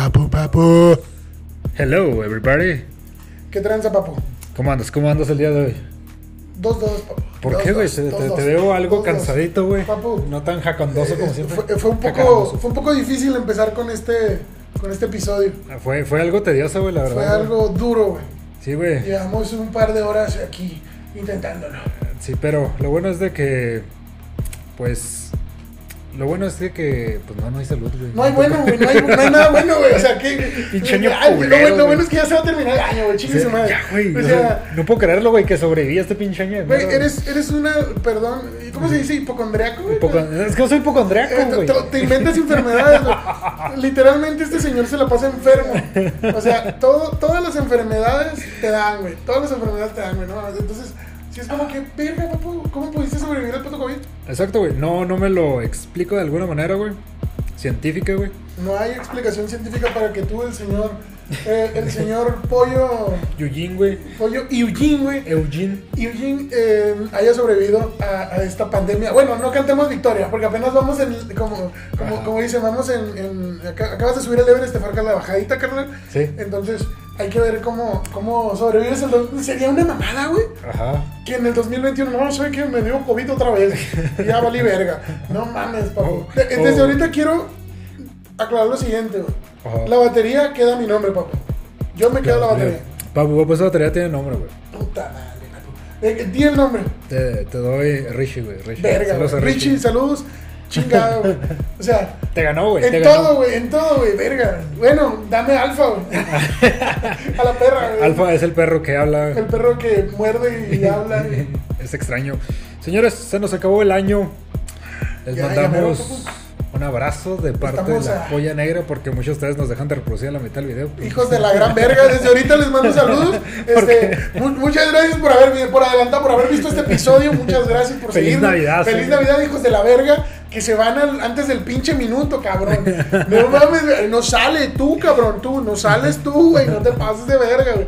Papu, papu. Hello, everybody. ¿Qué tranza, papu? ¿Cómo andas? ¿Cómo andas el día de hoy? Dos, dos, papu. ¿Por Dos, qué, güey? Te, te- veo algo Dos, cansadito, güey. Papu. No tan jacondoso como Eh, siempre. Fue, fue un poco, fue un poco difícil empezar con este, con este episodio. Fue, fue algo tedioso, güey, la verdad. Fue algo duro, güey. Sí, güey. Llevamos un par de horas aquí intentándolo. Sí, pero lo bueno es de que, pues, lo bueno es de que, pues no, no hay salud, güey. No hay bueno, güey. No hay, no hay nada bueno, güey. O sea, que. Pinche año Ay, lo, culero, bueno, lo güey. bueno es que ya se va a terminar el año, güey. Chingue su madre. ya, güey. O o sea, no puedo creerlo, güey, que sobreviví a este pinche año. güey, eres, eres una. Perdón. ¿Cómo se dice? ¿Hipocondriaco, güey? Es que yo soy Eh, hipocondriaco, te, güey. te- te inventas enfermedades. güey. Literalmente este señor se la pasa enfermo. O sea, todo, todas las enfermedades te dan, güey. Todas las enfermedades te dan, güey. ¿no? Entonces, si es como que, verga, ¿cómo pudiste sobrevivir al puto COVID? Exacto, güey. No, no me lo explico de alguna manera, güey. Científica, güey. No hay explicación científica para que tú, el señor, eh, el señor Pollo, Eugene, güey. Pollo Eugene, güey. Eugene. Eugene eh, haya sobrevivido a, a esta pandemia. Bueno, no cantemos victoria, porque apenas vamos en, como, como, como dicen, vamos en, en- aca- acabas de subir el Everest, te falta la bajadita, carnal. Sí. Entonces, hay que ver cómo, cómo sobrevives. el Sería una mamada, güey. Ajá. Que en el 2021, no sé que me dio COVID otra vez. Ya valí verga. No mames, papu. Oh, De- Desde oh. ahorita quiero aclarar lo siguiente, güey. Ajá. La batería queda mi nombre, papu. Yo me quedo la batería. Papu, pues esa batería tiene nombre, güey. Puta madre, papu. Eh, Di el nombre. Te, te doy Richie, güey. Richie. Verga, Saludos Richie, saludos. Chingado, güey. O sea, Te ganó, güey. te en ganó. todo, güey, en todo, güey, verga. Bueno, dame alfa, güey. A la perra, güey. Alfa es el perro que habla. El perro que muerde y habla. es extraño. Señores, se nos acabó el año. Les Ya, mandamos papu. un abrazo de parte Estamos de la a- polla negra porque muchos de ustedes nos dejan de reproducir a la mitad del video. Hijos de la gran verga, desde ahorita les mando saludos. Este, mu- muchas gracias por haber por adelantar, por haber visto este episodio. Muchas gracias por Feliz seguirnos. Navidad, Feliz. Navidad, hijos de la verga. Que se van al- antes del pinche minuto, cabrón. No mames, no sale tú, cabrón, tú, no sales tú, güey, no te pases de verga, güey.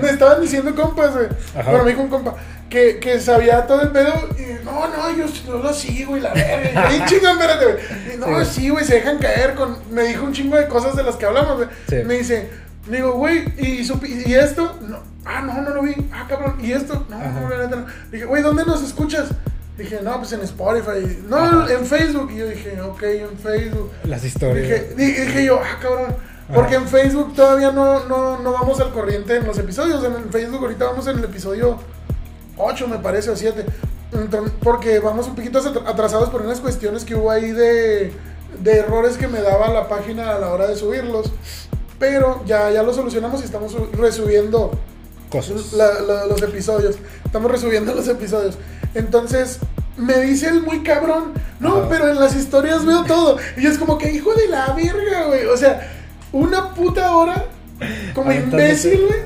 Me estaban diciendo compas, güey. Bueno, me dijo un compa que, que sabía todo el pedo y no, no, yo, yo lo sigo y la verga. Y chingón, espérate, güey. No, Sí. güey, se dejan caer con. Me dijo un chingo de cosas de las que hablamos, güey. Sí. Me dice, digo, güey, ¿y, ¿y esto? No. Ah, no, no lo vi. Ah, cabrón. ¿Y esto? No, Ajá. no, la neta no. Dije, güey, ¿dónde nos escuchas? Dije, no, pues en Spotify. No, Ajá. en Facebook. Y yo dije, ok, en Facebook. Las historias. Dije, dije, dije yo, ah, cabrón. Porque en Facebook todavía no, no, no vamos al corriente en los episodios. En el Facebook ahorita vamos en el episodio 8, me parece, o 7. Entonces, porque vamos un poquito atr- atrasados por unas cuestiones que hubo ahí de, de errores que me daba la página a la hora de subirlos. Pero ya, ya lo solucionamos y estamos su- resubiendo Cosas. la- la- los episodios. Estamos resubiendo los episodios. Entonces, me dice el muy cabrón, no, pero en las historias veo todo. Y es como que, hijo de la verga, güey. O sea, una puta hora como imbécil, güey.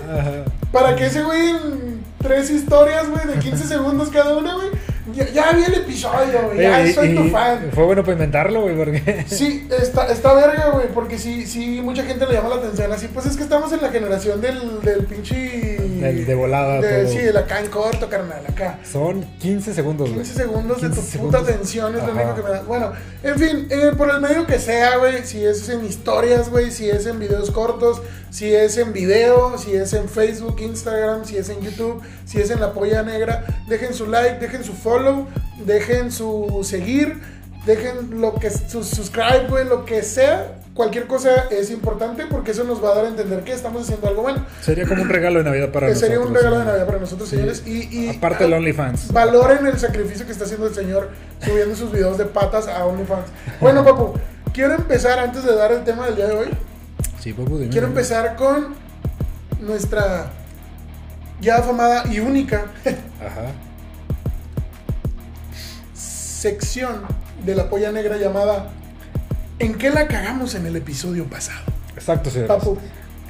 Para que ese güey en tres historias, güey, de 15 segundos cada una, güey. Ya, ya vi el episodio, güey. Ya y- soy tu fan. Fue bueno para inventarlo, güey, porque. Sí, está, está verga, güey, porque sí, sí, mucha gente le llama la atención así. Pues es que estamos en la generación del, del pinche... Del- de volada de- todo. Sí, del acá en corto, carnal, acá. Son 15 segundos, güey. 15 segundos de tu 15 puta atención es lo único que me da. Bueno, en fin, eh, por el medio que sea, güey, si es en historias, güey, si es en videos cortos, si es en video, si es en Facebook, Instagram, si es en YouTube, si es en la polla negra, dejen su like, dejen su follow, dejen su seguir, dejen lo que su subscribe, güey, lo que sea. Cualquier cosa es importante porque eso nos va a dar a entender que estamos haciendo algo bueno. Sería como un regalo de Navidad para Que nosotros. sería un regalo de Navidad para nosotros, Sí. señores. Y, y Aparte del OnlyFans. Valoren el sacrificio que está haciendo el señor subiendo sus videos de patas a OnlyFans. Bueno, papu, quiero empezar antes de dar el tema del día de hoy. Sí, papu, dime. Quiero empezar con nuestra ya afamada y única Ajá. Sección de la polla negra llamada ¿En qué la cagamos en el episodio pasado? Exacto, señores. Papu,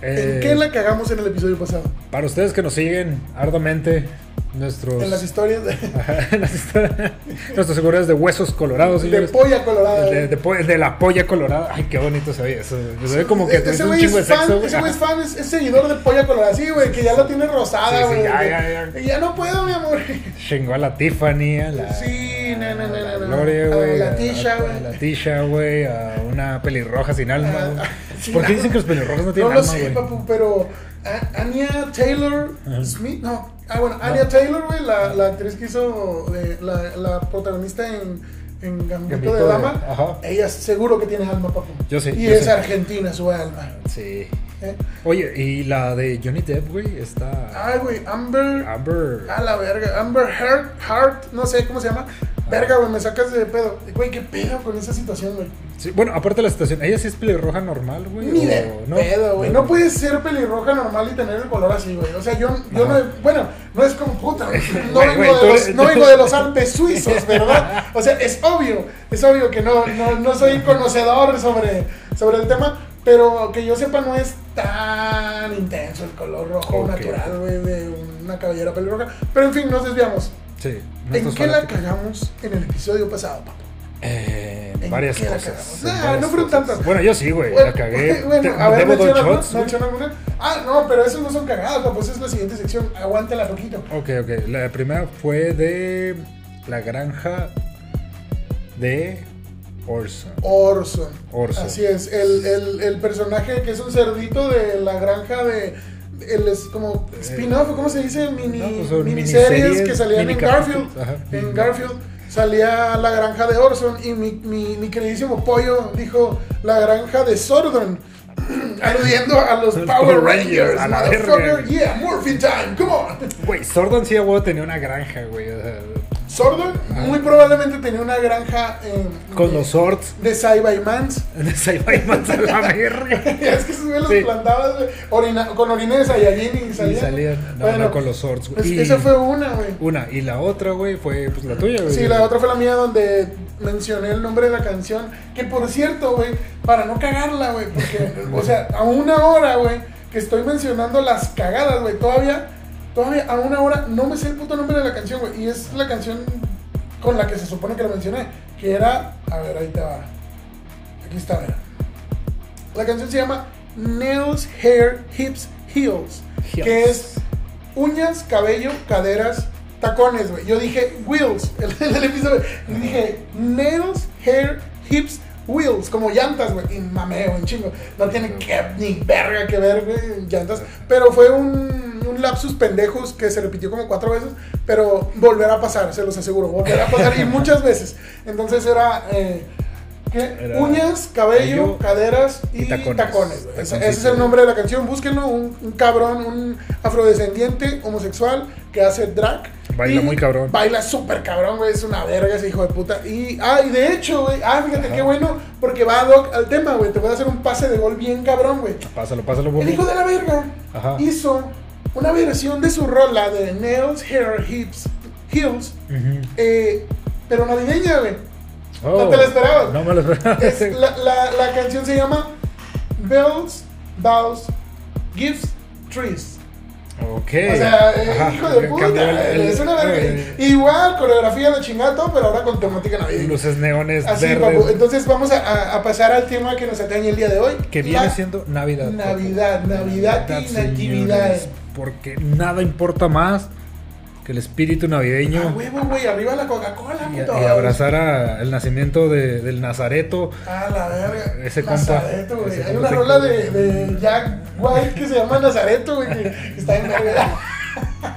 Eh, ¿en qué la cagamos en el episodio pasado? Para ustedes que nos siguen arduamente, nuestros. En las historias de, Ajá, en las historias- nuestras seguridades de huesos colorados, de señores. polla colorada. De, de po- de la polla colorada. Ay, qué bonito se ve eso. Se ve como que E- ese güey de es fan, güey. ese güey es fan, es, es seguidor de Polla Colorada, sí, güey, que ya lo tiene rosada, Sí, sí, güey. ya, ya, ya. ya no puedo, mi amor. Chingó a la Tiffany, a la. Sí, no, no, no, no, no, la Gloria, a güey. la Tisha, a- güey. A la Tisha, güey. A una pelirroja sin alma, Ah, güey. sí, ¿Por qué no. dicen que los pelirrojos no No tienen lo alma, sé, güey? papu, pero A- Anya Taylor. Smith, no. Ah, bueno, Anya Taylor, güey, la, la actriz que hizo de- la, la protagonista en, en Gambito, Gambito de de- Dama. ajá. Ella seguro que tiene alma, papu. Yo sí, Y yo es argentina su alma. Sí. ¿eh? Oye, y la de Johnny Depp, güey, está. Ay, güey, Amber. Amber. A la verga. Amber Heard, Heart, no sé cómo se llama. Verga, güey, me sacas de pedo. Güey, qué pedo con esa situación, güey. Sí, bueno, aparte de la situación, ¿ella sí es pelirroja normal, güey? Ni de pedo, güey. No puedes ser pelirroja normal y tener el color así, güey. O sea, yo, yo no. Ajá. Bueno, no es como puta. No, Güey, vengo, güey, de los, no vengo de los Alpes suizos, ¿verdad? O sea, es obvio. Es obvio que no, no, no soy conocedor sobre, sobre el tema. Pero que yo sepa, no es tan intenso el color rojo natural, güey, de una cabellera pelirroja. Pero en fin, nos desviamos. Sí. ¿En qué la cagamos en el episodio pasado, papá? Eh, en ¿En varias cosas. cagamos? en Ah, varias no fueron tantas. Bueno, yo sí, güey, la cagué. Bueno, a ver, shots, menciona alguna. Ah, no, pero esos no son cagadas, pues es la siguiente sección. Aguántela poquito. Ok, ok. La primera fue de la granja de Orson. Orson. Orson. Así es, el, el, el personaje que es un cerdito de la granja de. El es como spin-off, ¿cómo se dice? Mini, No, pues miniseries miniseries, que salían en Garfield. ajá. En Garfield salía la granja de Orson y mi, mi, mi queridísimo pollo dijo la granja de Sordon. aludiendo a los Power Power Rangers, a la verga. Yeah, Morphin Time, come on. Güey, Sordon sí a huevo tenía una granja, güey. o sea, Sordon muy probablemente tenía una granja en- con de, los swords de Saibaiman's. de Saibaiman a la verga. es que güey los Sí. plantabas güey, orina- con orina de Saiyajin y Y salían. salían. No, Bueno, no, con los güey. es- Y- Esa fue una, güey. Una. Y la otra, güey, fue pues la tuya, güey. Sí, la otra fue la mía donde mencioné el nombre de la canción. Que por cierto, güey, para no cagarla, güey, porque, o sea, a una hora, güey, que estoy mencionando las cagadas, güey, todavía, todavía a una hora no me sé el puto nombre de la canción, güey. Y es la canción con la que se supone que la mencioné, que era, a ver, ahí te va. Aquí está, mira. La canción se llama Nails, Hair, Hips, Heels, que es uñas, cabello, caderas, tacones, güey. Yo dije wheels, el, el episodio. Y dije nails, hair, hips, wheels, como llantas, güey. Y mameo, un chingo. No tiene que, ni verga que ver, güey, llantas. Pero fue un, un lapsus pendejos que se repitió como cuatro veces. Pero volverá a pasar, se los aseguro. Volverá a pasar y muchas veces. Entonces era. eh, Uñas, cabello, caderas y, y tacones. tacones. güey. Ese, ese es el nombre de la canción. Búsquenlo. Un, un cabrón, un afrodescendiente homosexual que hace drag. Baila muy cabrón. Baila súper cabrón, güey. Es una verga ese hijo de puta. Y, ah, y de hecho, güey. Ah, fíjate Ajá. qué bueno. Porque va ad hoc al tema, güey. Te voy a hacer un pase de gol bien cabrón, güey. Pásalo, pásalo, El Bobby. hijo de la verga Ajá. hizo una versión de su rola de Nails, Hair, Hips, Heels. Eh, pero navideña, güey. Oh, ¿No te la esperabas? No me lo esperaba. Es- la, la, la canción se llama Bells, Bows, Gifts, Trees. Ok. O sea, eh, Ajá, hijo de puta. el- es una verga. eh, Igual, coreografía la chingada, todo, pero ahora con temática navideña. Luces neones Así, verdes. papu. Entonces vamos a, pasar al tema que nos atañe el día de hoy. Que viene siendo Navidad. papu. Navidad, Navidad y Natividad. Porque nada importa más que el espíritu navideño. A huevo, güey, arriba la Coca-Cola, Y, y abrazar a- el nacimiento de- del Nazareto. Ah, la verga. Ese compa. Nazareto, güey. Ese Hay compa una rola de, de Jack White que se llama Nazareto, güey, que está en verga.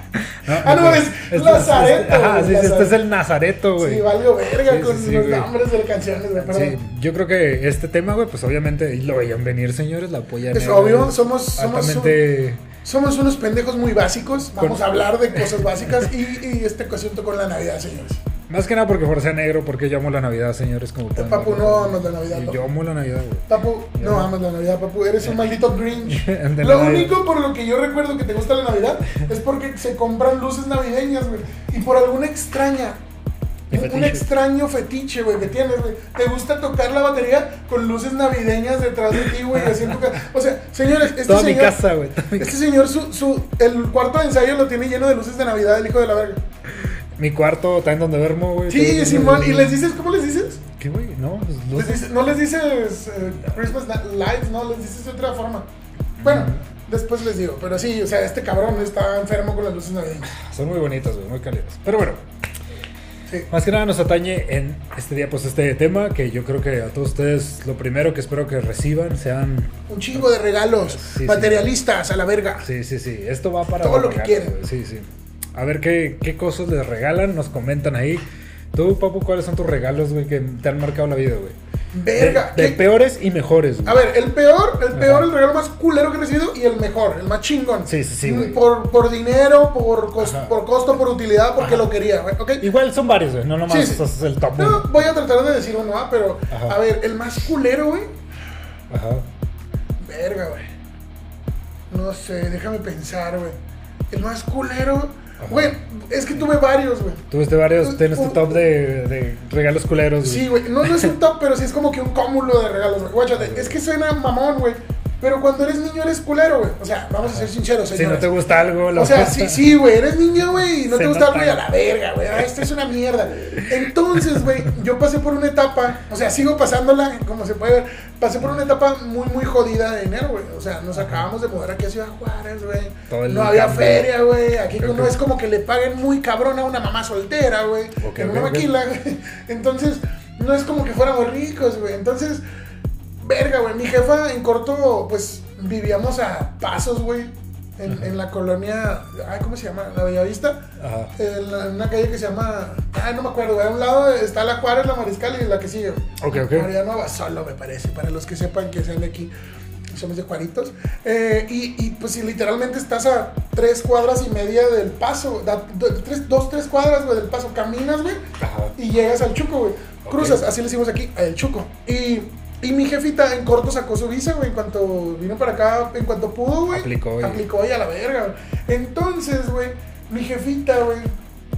Ah, no, es este- Lazareto, este- Ajá, sí, este es el Nazareto, güey. Sí, valgo verga Sí, con sí, los güey. nombres de canciones, güey. Sí, yo creo que este tema, güey, pues obviamente lo veían venir, señores, la polla Es negra obvio, es somos- somos unos pendejos muy básicos. Vamos Con- a hablar de cosas básicas y, y este asunto con la Navidad, señores. Más que nada porque por ser negro, porque yo amo la Navidad, señores, como pueden Papu, ver. no amas la Navidad, papu. Yo amo la Navidad, güey. Papu, no amas la Navidad, papu. Eres un maldito Grinch. Lo único por lo que yo recuerdo que te gusta la Navidad es porque se compran luces navideñas, güey. Y por alguna extraña, un, extraño fetiche, güey, que tienes, güey. Te gusta tocar la batería con luces navideñas detrás de ti, güey, casa. O sea, señores, este Toda mi señor... casa, güey. mi Este señor, su, su, el cuarto de ensayo lo tiene lleno de luces de Navidad, el hijo de la verga. Mi cuarto en donde duermo, güey. Sí, Simón, y les dices, ¿cómo les dices? ¿Qué, güey? No, pues Les luces. dices- no les dices eh, Christmas lights, no, les dices de otra forma. Bueno, después les digo, pero sí, o sea, este cabrón está enfermo con las luces navideñas. Son muy bonitas, güey, muy cálidas. Pero bueno, Sí. Más que nada nos atañe en este día, pues este tema que yo creo que a todos ustedes lo primero que espero que reciban sean... Un chingo de regalos Sí, sí. materialistas a la verga. Sí, sí, sí, esto va para... Todo lo que güey. Sí, sí. A ver qué, qué cosas les regalan, nos comentan ahí. Tú, Papu, ¿cuáles son tus regalos, güey, que te han marcado la vida, güey? Verga. De, de ¿qué- peores y mejores, güey. A ver, el peor, el peor, Ajá. el regalo más culero que he recibido y el mejor, el más chingón. Sí, sí, sí, güey. Por, por dinero, por, cos- por costo, por utilidad, porque Ajá. lo quería, güey. Igual son varios, güey, no nomás Sí, es el top No, uno. voy a tratar de decir uno, ¿ah? pero Ajá. a ver, el más culero, güey. Ajá. Verga, güey. No sé, déjame pensar, güey. El más culero, güey, es que tuve varios, güey. Tuviste varios, tienes tu top de, de regalos culeros, güey. Sí, güey. No, no es un top, pero sí es como que un cúmulo de regalos, güey. Guáchate, es que suena mamón, güey. Pero cuando eres niño eres culero, güey. O sea, vamos a ser sinceros, Si no te gusta algo, lo O sea, sí, sí, güey, eres niño, güey, y no Se te gusta nota. algo y a la verga, güey. Ah, esto es una mierda. Entonces, güey, yo pasé por una etapa, o sea, sigo pasándola, como se puede ver, pasé por una etapa muy, muy jodida de dinero, güey. O sea, nos acabamos de mudar aquí a Ciudad Juárez, güey. No había cambio. feria, güey. Aquí Ok, no es como que le paguen muy cabrón a una mamá soltera, güey. Ok, en ok, una maquila, güey. Entonces, no es como que fuéramos ricos, güey. Entonces, verga, güey. Mi jefa en corto, pues vivíamos a pasos, güey. En, en la colonia, ay, ¿cómo se llama? La Bellavista. Ajá. En, la- en una calle que se llama, ay, no me acuerdo, güey. A un lado está la Juárez, la Mariscal y la que sigue. Ok, ok. Mariano Abasolo, me parece, para los que sepan que sean de aquí. Somos de Juaritos. Eh, y, y, pues si literalmente estás a tres cuadras y media del paso, da- do- tres, dos, tres cuadras, güey, del paso, caminas, güey, Ajá. y llegas al Chuco, güey. Cruzas, así le decimos aquí, al Chuco. Y, y mi jefita en corto sacó su visa, güey, en cuanto vino para acá, en cuanto pudo, güey. Aplicó Aplicó y a la verga, güey. Entonces, güey, mi jefita, güey,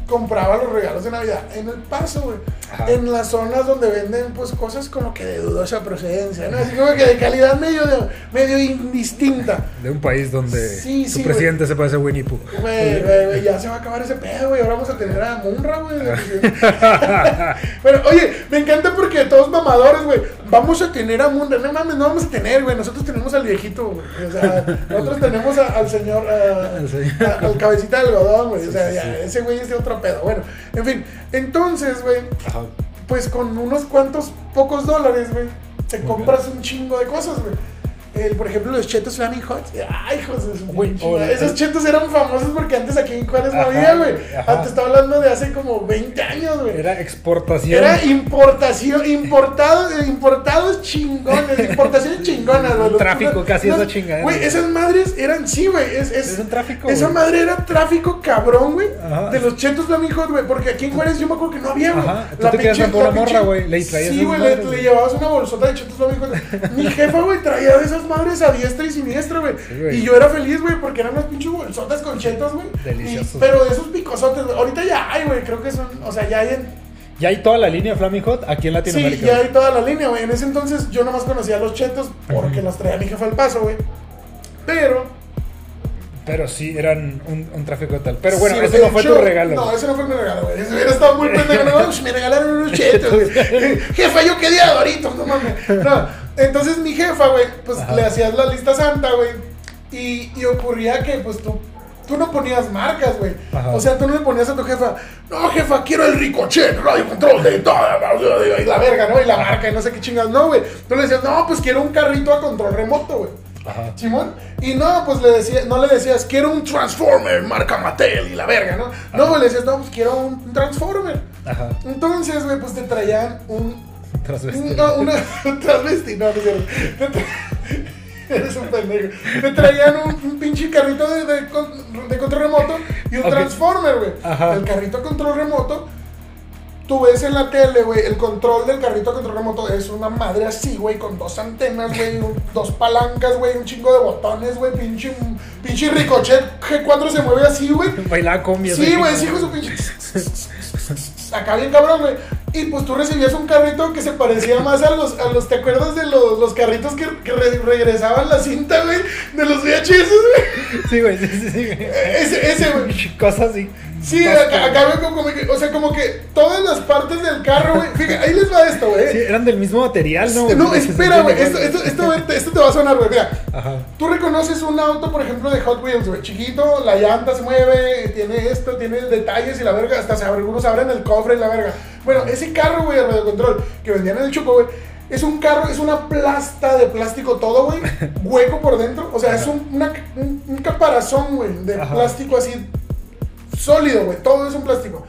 compraba los regalos de Navidad en el paso, güey. Ajá. En las zonas donde venden, pues, cosas como que de dudosa procedencia, ¿no? Así como que de calidad medio, de- medio indistinta. De un país donde Sí, su sí, presidente se parece a Winnie Pooh. Güey, güey, ya se va a acabar ese pedo, güey. Ahora vamos a tener a Munra, güey. Pero, oye, me encanta porque todos mamadores, güey. Vamos a tener a Munra. No mames, no vamos a tener, güey. Nosotros tenemos al viejito, güey. O sea, nosotros tenemos a- al señor, a- Al señor. a- al cabecita de algodón, güey. O sea, ya, ese güey es de otro pedo. Bueno, en fin. Entonces, güey, Ajá. Pues con unos cuantos pocos dólares, güey, te compras un chingo de cosas, güey. El, por ejemplo, los chetos Flaming Hot. Ay, hijos de su pinche Esos chetos eran famosos porque antes aquí en Juárez no había, güey. Te estaba hablando de hace como 20 años, güey. Era exportación. Era importación, importados, importados chingones, importaciones chingonas, güey. Tráfico, casi esa chingadera. Güey, esas madres eran, sí, güey. Es, es, Es un tráfico, Esa madre era tráfico cabrón, güey. De los chetos Flaming Hot, güey. Porque aquí en Juárez yo me acuerdo que no había, güey. Tú te con una morra, güey, le traías Sí, güey, le, llevabas una bolsota de chetos Flaming Hot. Mi jefa, güey, traía de esas madres a diestra y siniestra, güey. Sí, y yo era feliz, güey, porque eran unas pinches bolsotas con chetos, güey. Deliciosos. Y- Pero de esos picosotes, güey. Ahorita ya hay, güey. Creo que son, o sea, ya hay en Ya hay toda la línea Flaming Hot aquí en Sí, Latinoamérica. ya hay toda la línea, güey. En ese entonces yo nomás conocía los chetos porque los traía mi jefa al paso, güey. Pero. Pero sí, eran un, un tráfico tal. Pero bueno, sí, ese no fue hecho- tu regalo. No, ese no fue mi regalo, güey. Ese hubiera estado muy pendejo. No, me regalaron unos chetos, güey. Jefa, yo quería doritos, no mames. No. Entonces mi jefa, güey, pues Ajá. le hacías la lista santa, güey. Y, y ocurría que, pues tú. Tú no ponías marcas, güey. O sea, tú no le ponías a tu jefa, no, jefa, quiero el ricochet, radio control de toda, y la verga, ¿no? Y la marca, y no sé qué chingas, no, güey. Tú le decías, no, pues quiero un carrito a control remoto, güey. Ajá. Simón. Y no, pues le decía, no le decías, quiero un Transformer, marca Mattel y la verga, ¿no? No, güey, le decías, no, pues quiero un Transformer. Ajá. Entonces, güey, pues te traían un. Transvestido. un- no, una. Transvesti, no, no es cierto. Eres un pendejo. Te traían un, un pinche carrito de, de, con- de control remoto y un. Transformer, güey. Ajá. El carrito control remoto. Tú ves en la tele, güey, el control del carrito control remoto es una madre así, güey, con dos antenas, güey, dos palancas, güey, un chingo de botones, güey, pinche, pinche ricochet G4 se mueve así, güey. Bailaba con Sí, güey, sí, de su pinche. Acá bien cabrón, güey. Y pues tú recibías un carrito que se parecía más a los, a los ¿te acuerdas de los, los carritos que, que re- regresaban la cinta, güey? De los VHS, güey. Sí, güey, sí, sí, sí. güey. Ese, ese, güey. Cosas así. Sí, acá, como, como que, o sea, como que todas las partes del carro, güey. Fíjate, ahí les va esto, güey. Sí, eran del mismo material, ¿no? No, espera, güey. Esto, esto, esto, esto te va a sonar, güey. Mira, Ajá. Tú reconoces un auto, por ejemplo, de Hot Wheels, güey. Chiquito, la llanta se mueve, tiene esto, tiene detalles y la verga. Hasta se abre, algunos abren el cofre y la verga. Bueno, ese carro, güey, de radiocontrol que vendían en el Chuco, güey. Es un carro, es una plasta de plástico todo, güey. Hueco por dentro. O sea, es un, una- un, un caparazón, güey, de Ajá. plástico así sólido, güey. Todo es un plástico.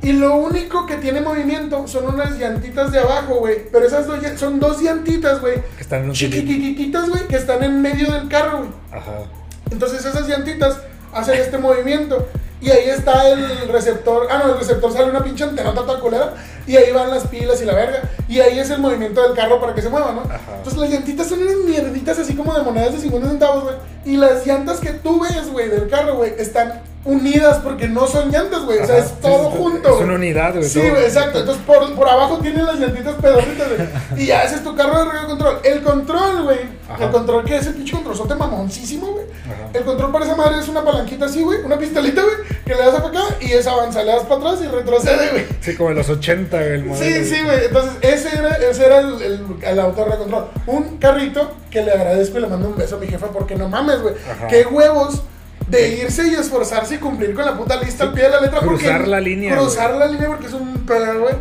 Y lo único que tiene movimiento son unas llantitas de abajo, güey. Pero esas dos son dos llantitas, güey. Que están en un cilindro. Chiquitititas, güey, que están en medio del carro, güey. Ajá. Entonces esas llantitas hacen este movimiento. Y ahí está el receptor. Ah, no, el receptor sale una pinche antena toda culera. Y ahí van las pilas y la verga. Y ahí es el movimiento del carro para que se mueva, ¿no? Ajá. Entonces las llantitas son unas mierditas así como de monedas de 50 centavos, güey. Y las llantas que tú ves, güey, del carro, güey, están unidas porque no son llantas, güey. O sea, es todo junto. Es una unidad, güey. Sí, güey, exacto. Entonces por, por abajo tienen las llantitas pedorritas, güey. Y ya ese es tu carro de radio control. El control, güey. El control que es el pinche controlzote mamoncísimo, güey. El control para esa madre es una palanquita así, güey. Una pistolita, güey. Que le das para acá y es avanza. Le das para atrás y retrocede, güey. Sí, como en los 80, güey. Sí, sí, güey. Entonces, ese era, ese era el, el, el auto de radio control. Un carrito que le agradezco y le mando un beso a mi jefa porque no mames, güey. Qué huevos de irse y esforzarse y cumplir con la puta lista al pie de la letra. porque- Cruzar la línea, Cruzar la línea porque es un pedo, güey.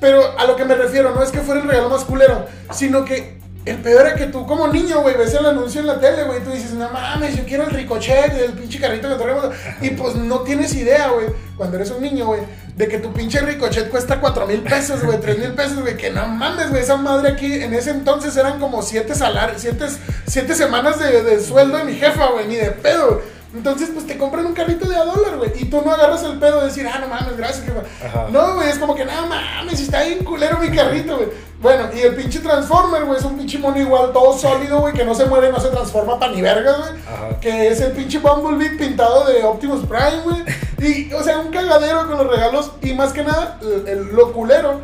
Pero a lo que me refiero no es que fuera el regalo más culero, sino que el peor era que tú como niño, güey, ves el anuncio en la tele, güey, tú dices, no mames, yo quiero el ricochet, el pinche carrito que traemos. Y pues no tienes idea, güey, cuando eres un niño, güey, de que tu pinche ricochet cuesta 4 mil pesos, güey, 3 mil pesos, güey, que no mames, güey, esa madre aquí en ese entonces eran como 7 salarios, 7 siete semanas de, de sueldo de mi jefa, güey, ni de pedo. Entonces, pues te compran un carrito de a dólar, güey. Y tú no agarras el pedo de decir, ah, no mames, gracias, jefa. Ajá. No, güey, es como que, no mames, está bien culero mi carrito, güey. Bueno, y el pinche Transformer, güey, es un pinche mono igual, todo sólido, güey, que no se mueve, no se transforma pa' ni vergas, güey. Ajá. Que es el pinche Bumblebee pintado de Optimus Prime, güey. Y, o sea, un cagadero con los regalos. Y más que nada, el, el- lo culero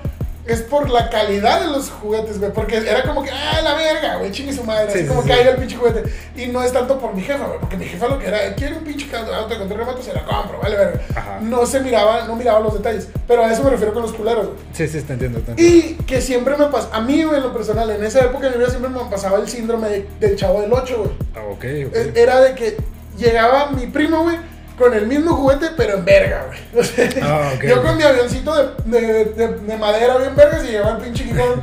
es por la calidad de los juguetes, güey. Porque era como que, ah, la verga, güey, chingue su madre. Sí, así sí, como sí. que ahí el pinche juguete. Y no es tanto por mi jefa, güey. Porque mi jefa lo que era, quiere un pinche auto de control remoto, se la compro, vale, verga. Ajá. No se miraba, no miraba los detalles. Pero a eso me refiero con los culeros, güey. Sí, sí, te entiendo, te entiendo. Y que siempre me pasó, a mí, güey, en lo personal, en esa época de mi vida siempre me pasaba el síndrome de- del chavo del 8, güey. Ah, ok, ok. Eh, Era de que llegaba mi primo, güey, con el mismo juguete, pero en verga, güey. O sea, Ah, yo con mi avioncito de, de, de, de madera bien vergas y llegaba el pinche Kikón.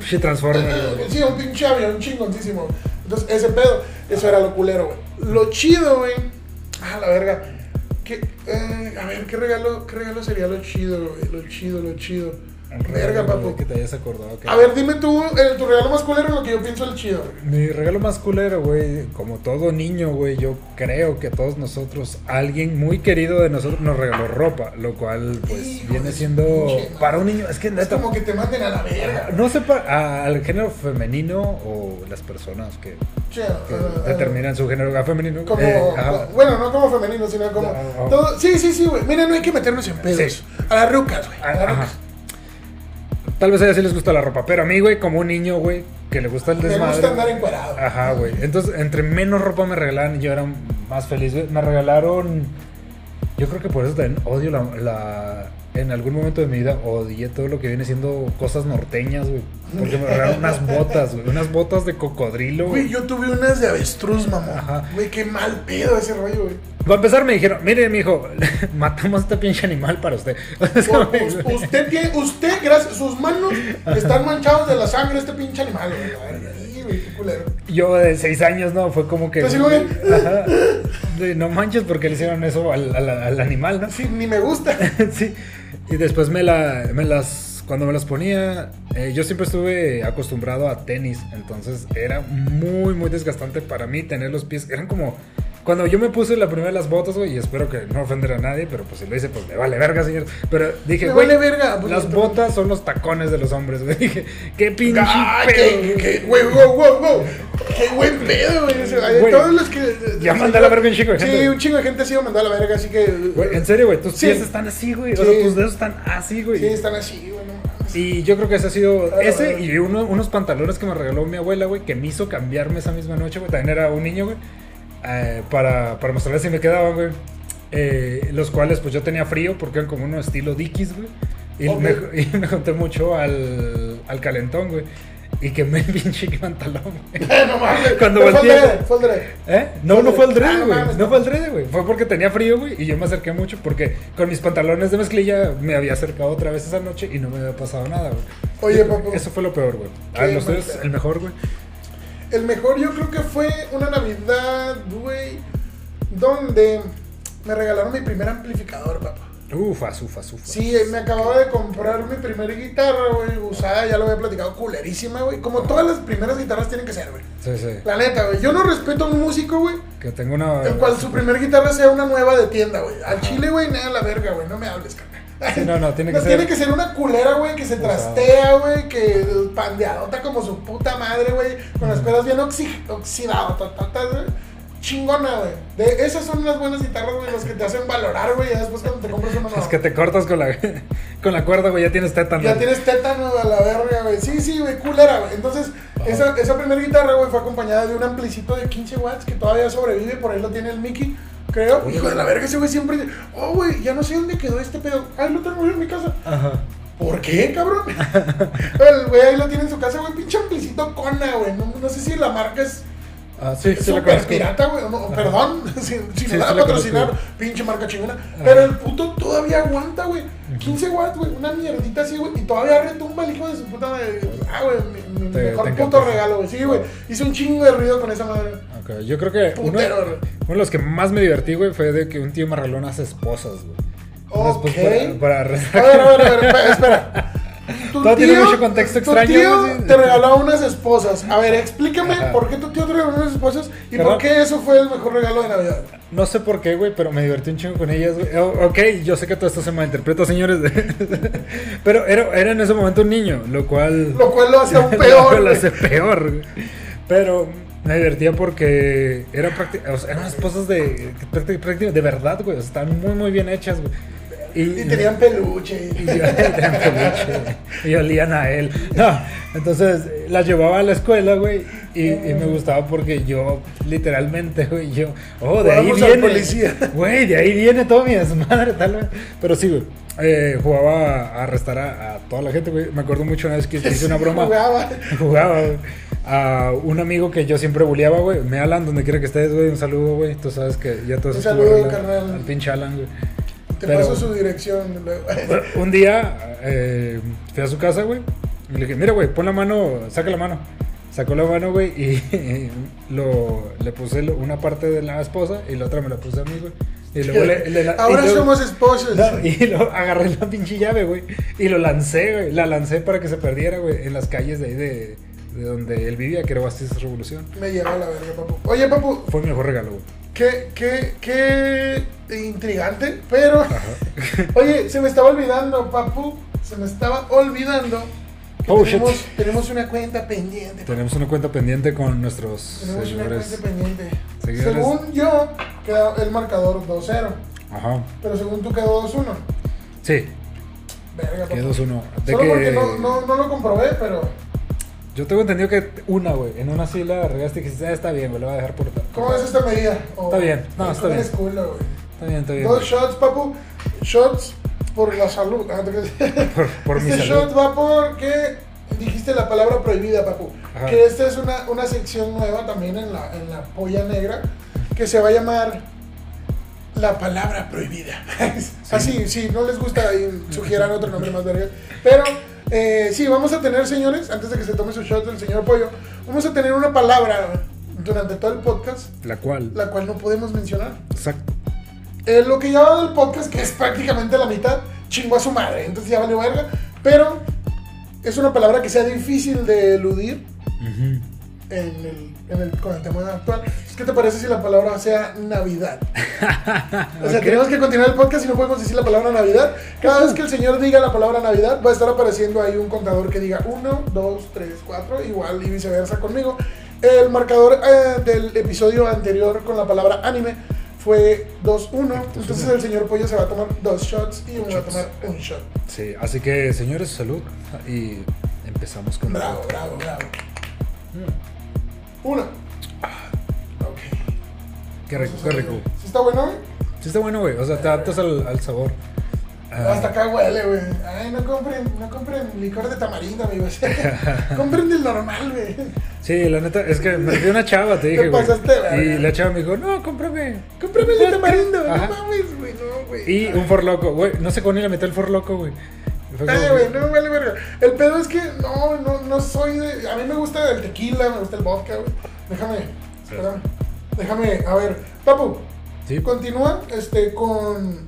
Pinche Transformer, güey. Sí, un pinche avión chingoncísimo. Entonces, ese pedo, eso era lo culero, güey. Lo chido, güey. Ah, la verga. ¿Qué, eh, a ver, ¿qué regalo, ¿qué regalo sería lo chido, güey? Lo chido, lo chido. Verga, papu. güey, Que te hayas acordado. que- A ver, dime tú, eh, tu regalo más culero lo que yo pienso el chido. Mi regalo más culero, güey, como todo niño, güey, yo creo que todos nosotros, alguien muy querido de nosotros nos regaló ropa, lo cual pues Hijo viene siendo para un niño, es que Es neta, como que te manden a la verga. no sé para al género femenino o las personas que, ah, ah, determinan su género ah, femenino. Como, eh, bueno, no como femenino, sino como. Ah, todo- sí, sí, sí, güey. Mira, no hay que meternos en pedos. Sí. A las rucas, güey. A las rucas. Tal vez a ellas sí les gusta la ropa, pero a mí, güey, como un niño, güey, que le gusta el Me desmadre. gusta andar encuadrado. Ajá, güey. Entonces, entre menos ropa me regalaban, yo era más feliz, güey. Me regalaron. Yo creo que por eso también odio la, la- En algún momento de mi vida odié todo lo que viene siendo cosas norteñas, güey. Porque me regalaron unas botas, güey. Unas botas de cocodrilo, Güey, yo tuve unas de avestruz, mamá. Ajá. Güey, qué mal pedo ese rollo, güey. Para empezar, me dijeron: Mire, mijo, matamos a este pinche animal para usted. Usted tiene, usted, gracias, sus manos están manchados de la sangre de este pinche animal, güey. Yo de seis años, ¿no? Fue como que. Pues sí, güey. Ajá. De, no manches porque le hicieron eso al, al- al animal, ¿no? Sí, ni me gusta. sí. Y después me, la, me las. Cuando me las ponía, eh, yo siempre estuve acostumbrado a tenis. Entonces era muy, muy desgastante para mí tener los pies. Eran como. Cuando yo me puse la primera de las botas, güey, y espero que no ofender a nadie, pero pues si lo hice, pues me vale verga, señor. Pero dije, Me güey, vale verga, pues, las botas son los tacones de los hombres, güey. Dije, qué pinche ¡Ay, pedo, qué, qué, güey, wow, wow, wow! ¡Qué buen pedo, güey! O sea, Güey, todos los que. ya mandé a la verga un chingo de Sí, gente. un chingo de gente ha sido mandado a la verga, así que. Güey, en serio, güey, tus Sí. pies están así, güey. O Sí. sea, tus dedos están así, güey. Sí, están así, güey, no. Y yo creo que ese ha sido Ah, ese ah. y uno- unos pantalones que me regaló mi abuela, güey, que me hizo cambiarme esa misma noche, güey. También era un niño, güey, eh, para, para mostrarles si me quedaban, güey. Eh, los cuales, pues yo tenía frío porque eran como uno estilo Dickies, güey. Y, Ok. me, y me junté mucho al, al calentón, güey. Y quemé el pinche pantalón, güey. no mames. Cuando fue volteé- fue al drede. ¿Eh? No, no fue el Ah, no güey. mames, No no. fue el drede, güey. Fue porque tenía frío, güey. Y yo me acerqué mucho porque con mis pantalones de mezclilla me había acercado otra vez esa noche y no me había pasado nada, güey. Oye, papu. Eso fue lo peor, güey. Qué Ah, los pedo. el mejor, güey. El mejor yo creo que fue una Navidad, güey, donde me regalaron mi primer amplificador, papá. Ufas, ufas, ufas. Sí, me acababa de comprar mi primera guitarra, güey, usada, ya lo había platicado, culerísima, güey. Como todas las primeras guitarras tienen que ser, güey. Sí, sí. La neta, güey. Yo no respeto a un músico, güey, Que tengo una. el cual su primer guitarra sea una nueva de tienda, güey. Al chile, güey, nada, la verga, güey. No me hables, carnal. Sí, no, no, tiene que No, ser- Tiene que ser una culera, güey, que se trastea, güey, que pandeadota como su puta madre, güey, con las pedas bien oxi oxidadas, güey. Chingona, güey. De esas son las buenas guitarras, güey, las que te hacen valorar, güey, ya después cuando te compras una nueva. Es que te cortas con la, con la cuerda, güey. Ya tienes tétano. Ya tienes tétano a la verga, güey. Sí, sí, güey, culera, güey. Entonces, esa, esa primera guitarra, güey, fue acompañada de un amplicito de 15 watts que todavía sobrevive, por ahí lo tiene el Mickey, creo. Hijo de la verga, ese güey siempre dice, oh, güey, ya no sé dónde quedó este pedo. Ahí lo tengo yo en mi casa. Ajá. ¿Por qué, cabrón? el güey ahí lo tiene en su casa, güey, pinche amplicito Kona, güey. No, no sé si la marca es Ah, sí, sí, la super conozco. pirata, güey. No, perdón, si, si Sí, me da sí a la patrocinar, pinche marca chingona. Pero el puto todavía aguanta, güey. 15 watts, güey. Una mierdita así, güey. Y todavía retumba el hijo de su puta madre. Ah, güey, mi, Te- mejor te puto regalo, güey. Sí, güey. Hice un chingo de ruido con esa madre. Ok, Yo creo que uno, uno de los que más me divertí, güey, fue de que un tío regaló unas esposas, güey. Ok. para, para A ver, a ver, a ver, espera. Tu Todo tiene mucho contexto tu extraño, tío güey, sí. te regaló unas esposas. A ver, explícame Ajá. por qué tu tío te regaló unas esposas y por qué eso fue el mejor regalo de Navidad. No sé por qué, güey, pero me divertí un chingo con ellas, güey. O- ok, yo sé que todo esto se malinterpreta, señores. pero era, era en ese momento un niño, lo cual... Lo cual lo hace aún lo peor. lo güey. hace peor, güey. Pero me divertía porque eran, prácti- o sea, eran esposas de, prácti- de verdad, güey. O sea, estaban muy, muy bien hechas, güey. Y tenían peluche. Y, yo- tenían peluche, y olían a él. No, entonces las llevaba a la escuela, güey. Y, y me gustaba porque yo, literalmente, güey, yo. Oh, de ahí Jugamos viene. policía. Güey, de ahí viene todo mi desmadre, tal vez. Pero sí, güey. eh, jugaba a arrestar a, a toda la gente, güey. Me acuerdo mucho una vez que hice una broma. Jugaba. Jugaba, güey. A un amigo que yo siempre bulleaba, güey. Me Alan, donde quiera que estés, güey. Un saludo, güey. Tú sabes que ya todos Un saludo, carnal. Al pinche Alan, güey. Te Pero- paso su dirección. Un día eh, fui a su casa, güey. Y le dije, mira, güey, pon la mano, saca la mano. Sacó la mano, güey, y lo, le puse una parte de la esposa y la otra me la puse a mí, güey. Y luego le, le- la- Ahora y luego- somos esposos. No, y lo agarré la pinche llave, güey. Y lo lancé, güey. La lancé para que se perdiera, güey, en las calles de ahí de, de donde él vivía, que era Bastidas Revolución. Me lleva a la verga, papu. Oye, papu, Fue mi mejor regalo, güey. Qué, qué, qué intrigante, pero. Oye, se me estaba olvidando, papu. Se me estaba olvidando. que Oh, shit. tenemos, tenemos una cuenta pendiente. Tenemos una cuenta pendiente con nuestros Tenemos una seguidores. cuenta pendiente. Seguidores. Según yo, quedó el marcador 2-0. Ajá. Pero según tú quedó 2-1. Sí, Verga, papu. que 2-1. De Solo porque que no, no, no lo comprobé, pero. Yo tengo entendido que una, güey, en una sí la regaste y dijiste, ah, está bien, güey, lo voy a dejar por ¿Cómo es esta medida? Está bien, no, está bien. güey. Está bien, está bien. Dos shots, papu. Shots por la salud. Ah. Por, por mi este salud. shot va porque dijiste la palabra prohibida, papu. Ajá. Que esta es una, una sección nueva también en la, en la polla negra que se va a llamar la palabra prohibida. Así, si no les gusta, sugieran otro nombre más verga. Pero eh, sí, vamos a tener, señores, antes de que se tome su shot del señor Pollo, vamos a tener una palabra durante todo el podcast, La cual. la cual no podemos mencionar. Exacto. Eh, lo que ya va del podcast, que es prácticamente la mitad, chingó a su madre, entonces ya vale verga. Pero es una palabra que sea difícil de eludir Ujú. en el, en el- con el tema actual. ¿qué te parece si la palabra sea Navidad? O sea, Ok. tenemos que continuar el podcast y no podemos decir la palabra Navidad. Cada vez que el señor diga la palabra Navidad, va a estar apareciendo ahí un contador que diga 1, 2, 3, 4, igual y viceversa conmigo. El marcador eh, del episodio anterior con la palabra anime fue 2-1. Entonces el señor Pollo se va a tomar dos shots y yo me voy a tomar un shot. Sí, así que señores, salud. Y empezamos con. Bravo, bravo, bravo. Uno. Ok. Qué rico, qué rico. ¿Sí está bueno, güey? Sí, está bueno, güey. O sea, te adaptas al, al sabor. Ah, Hasta acá huele, güey. Ay, no compren, no compren licor de tamarindo, amigos. compren del normal, güey. Sí, la neta, es que me dio una chava, te dije, Te güey. pasaste. Y la chava me dijo, no, cómprame. Cómprame el de tamarindo. No mames, güey, no, güey. Y un forloco, güey. No sé con ni le metí el forloco, güey. Güey, no me vale verga. El pedo es que no, no, no soy de. A mí me gusta el tequila, me gusta el vodka, güey. Déjame, espérame. Déjame, a ver. Papu, Sí. continúa este, con,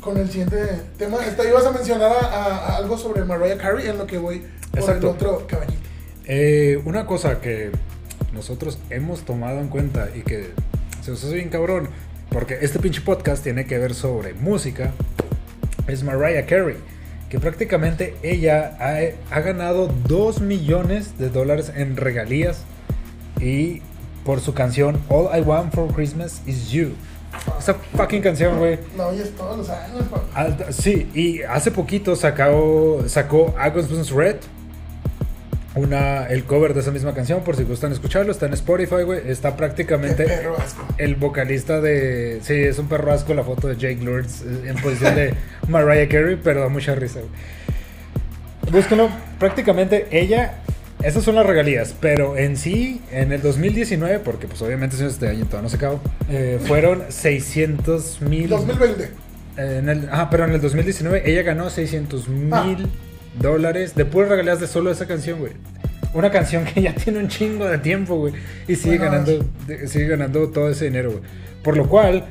con el siguiente tema. Esta, ibas a mencionar a, a- a algo sobre Mariah Carey en lo que voy por Exacto. el otro caballito. Eh, una cosa que nosotros hemos tomado en cuenta y que se nos hace bien cabrón, porque este pinche podcast tiene que ver sobre música, es Mariah Carey, que prácticamente ella ha, ha ganado 2 millones de dólares en regalías y por su canción All I Want for Christmas is You. Esa fucking canción, güey. Oyes todos los años, sí, y hace poquito sacó, sacó August Burns Red, una, el cover de esa misma canción, por si gustan escucharlo, está en Spotify, güey. Está prácticamente perro asco. el vocalista de... Sí, es un perro asco la foto de Jake Lourdes eh, en posición de Mariah Carey, pero da mucha risa, güey. Búsquenlo, prácticamente ella... Esas son las regalías, pero en sí, en el 2019, porque pues obviamente es este año todavía no se acabó, eh, fueron 600 mil... 2020. En el, ah, pero en el 2019 ella ganó 600 mil Ah. Dólares de puras regalías de solo esa canción, güey. Una canción que ya tiene un chingo de tiempo, güey. Y sigue Bueno, ganando sigue ganando todo ese dinero, güey. Por lo cual,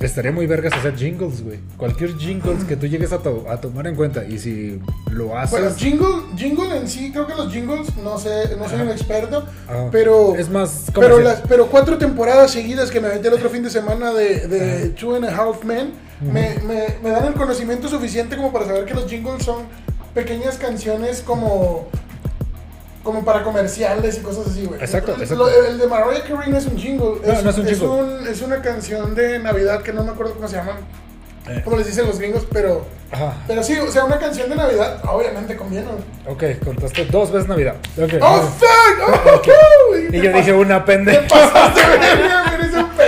estaría muy vergas hacer jingles, güey. Cualquier jingles que tú llegues a, to- a tomar en cuenta. Y si lo haces... Bueno, jingle, jingle en sí, creo que los jingles, no sé, no soy un experto, ah, pero... Es más Pero, las, pero cuatro temporadas seguidas que me aventé el otro fin de semana de, de Two and a Half Men me, me, me dan el conocimiento suficiente como para saber que los jingles son pequeñas canciones como como para comerciales y cosas así, güey. Exacto, El- exacto. lo- el de Mariah Carey no es un jingle, es, no es un jingle. un- es una canción de Navidad que no me acuerdo cómo se llaman, Eh. cómo les dicen los gringos, pero Ajá. pero sí, o sea, una canción de Navidad obviamente conviene. Ok, contaste dos veces Navidad. ¡Oh, fuck! ¡Oh, y yo dije una Te pendeja. pasaste, eres un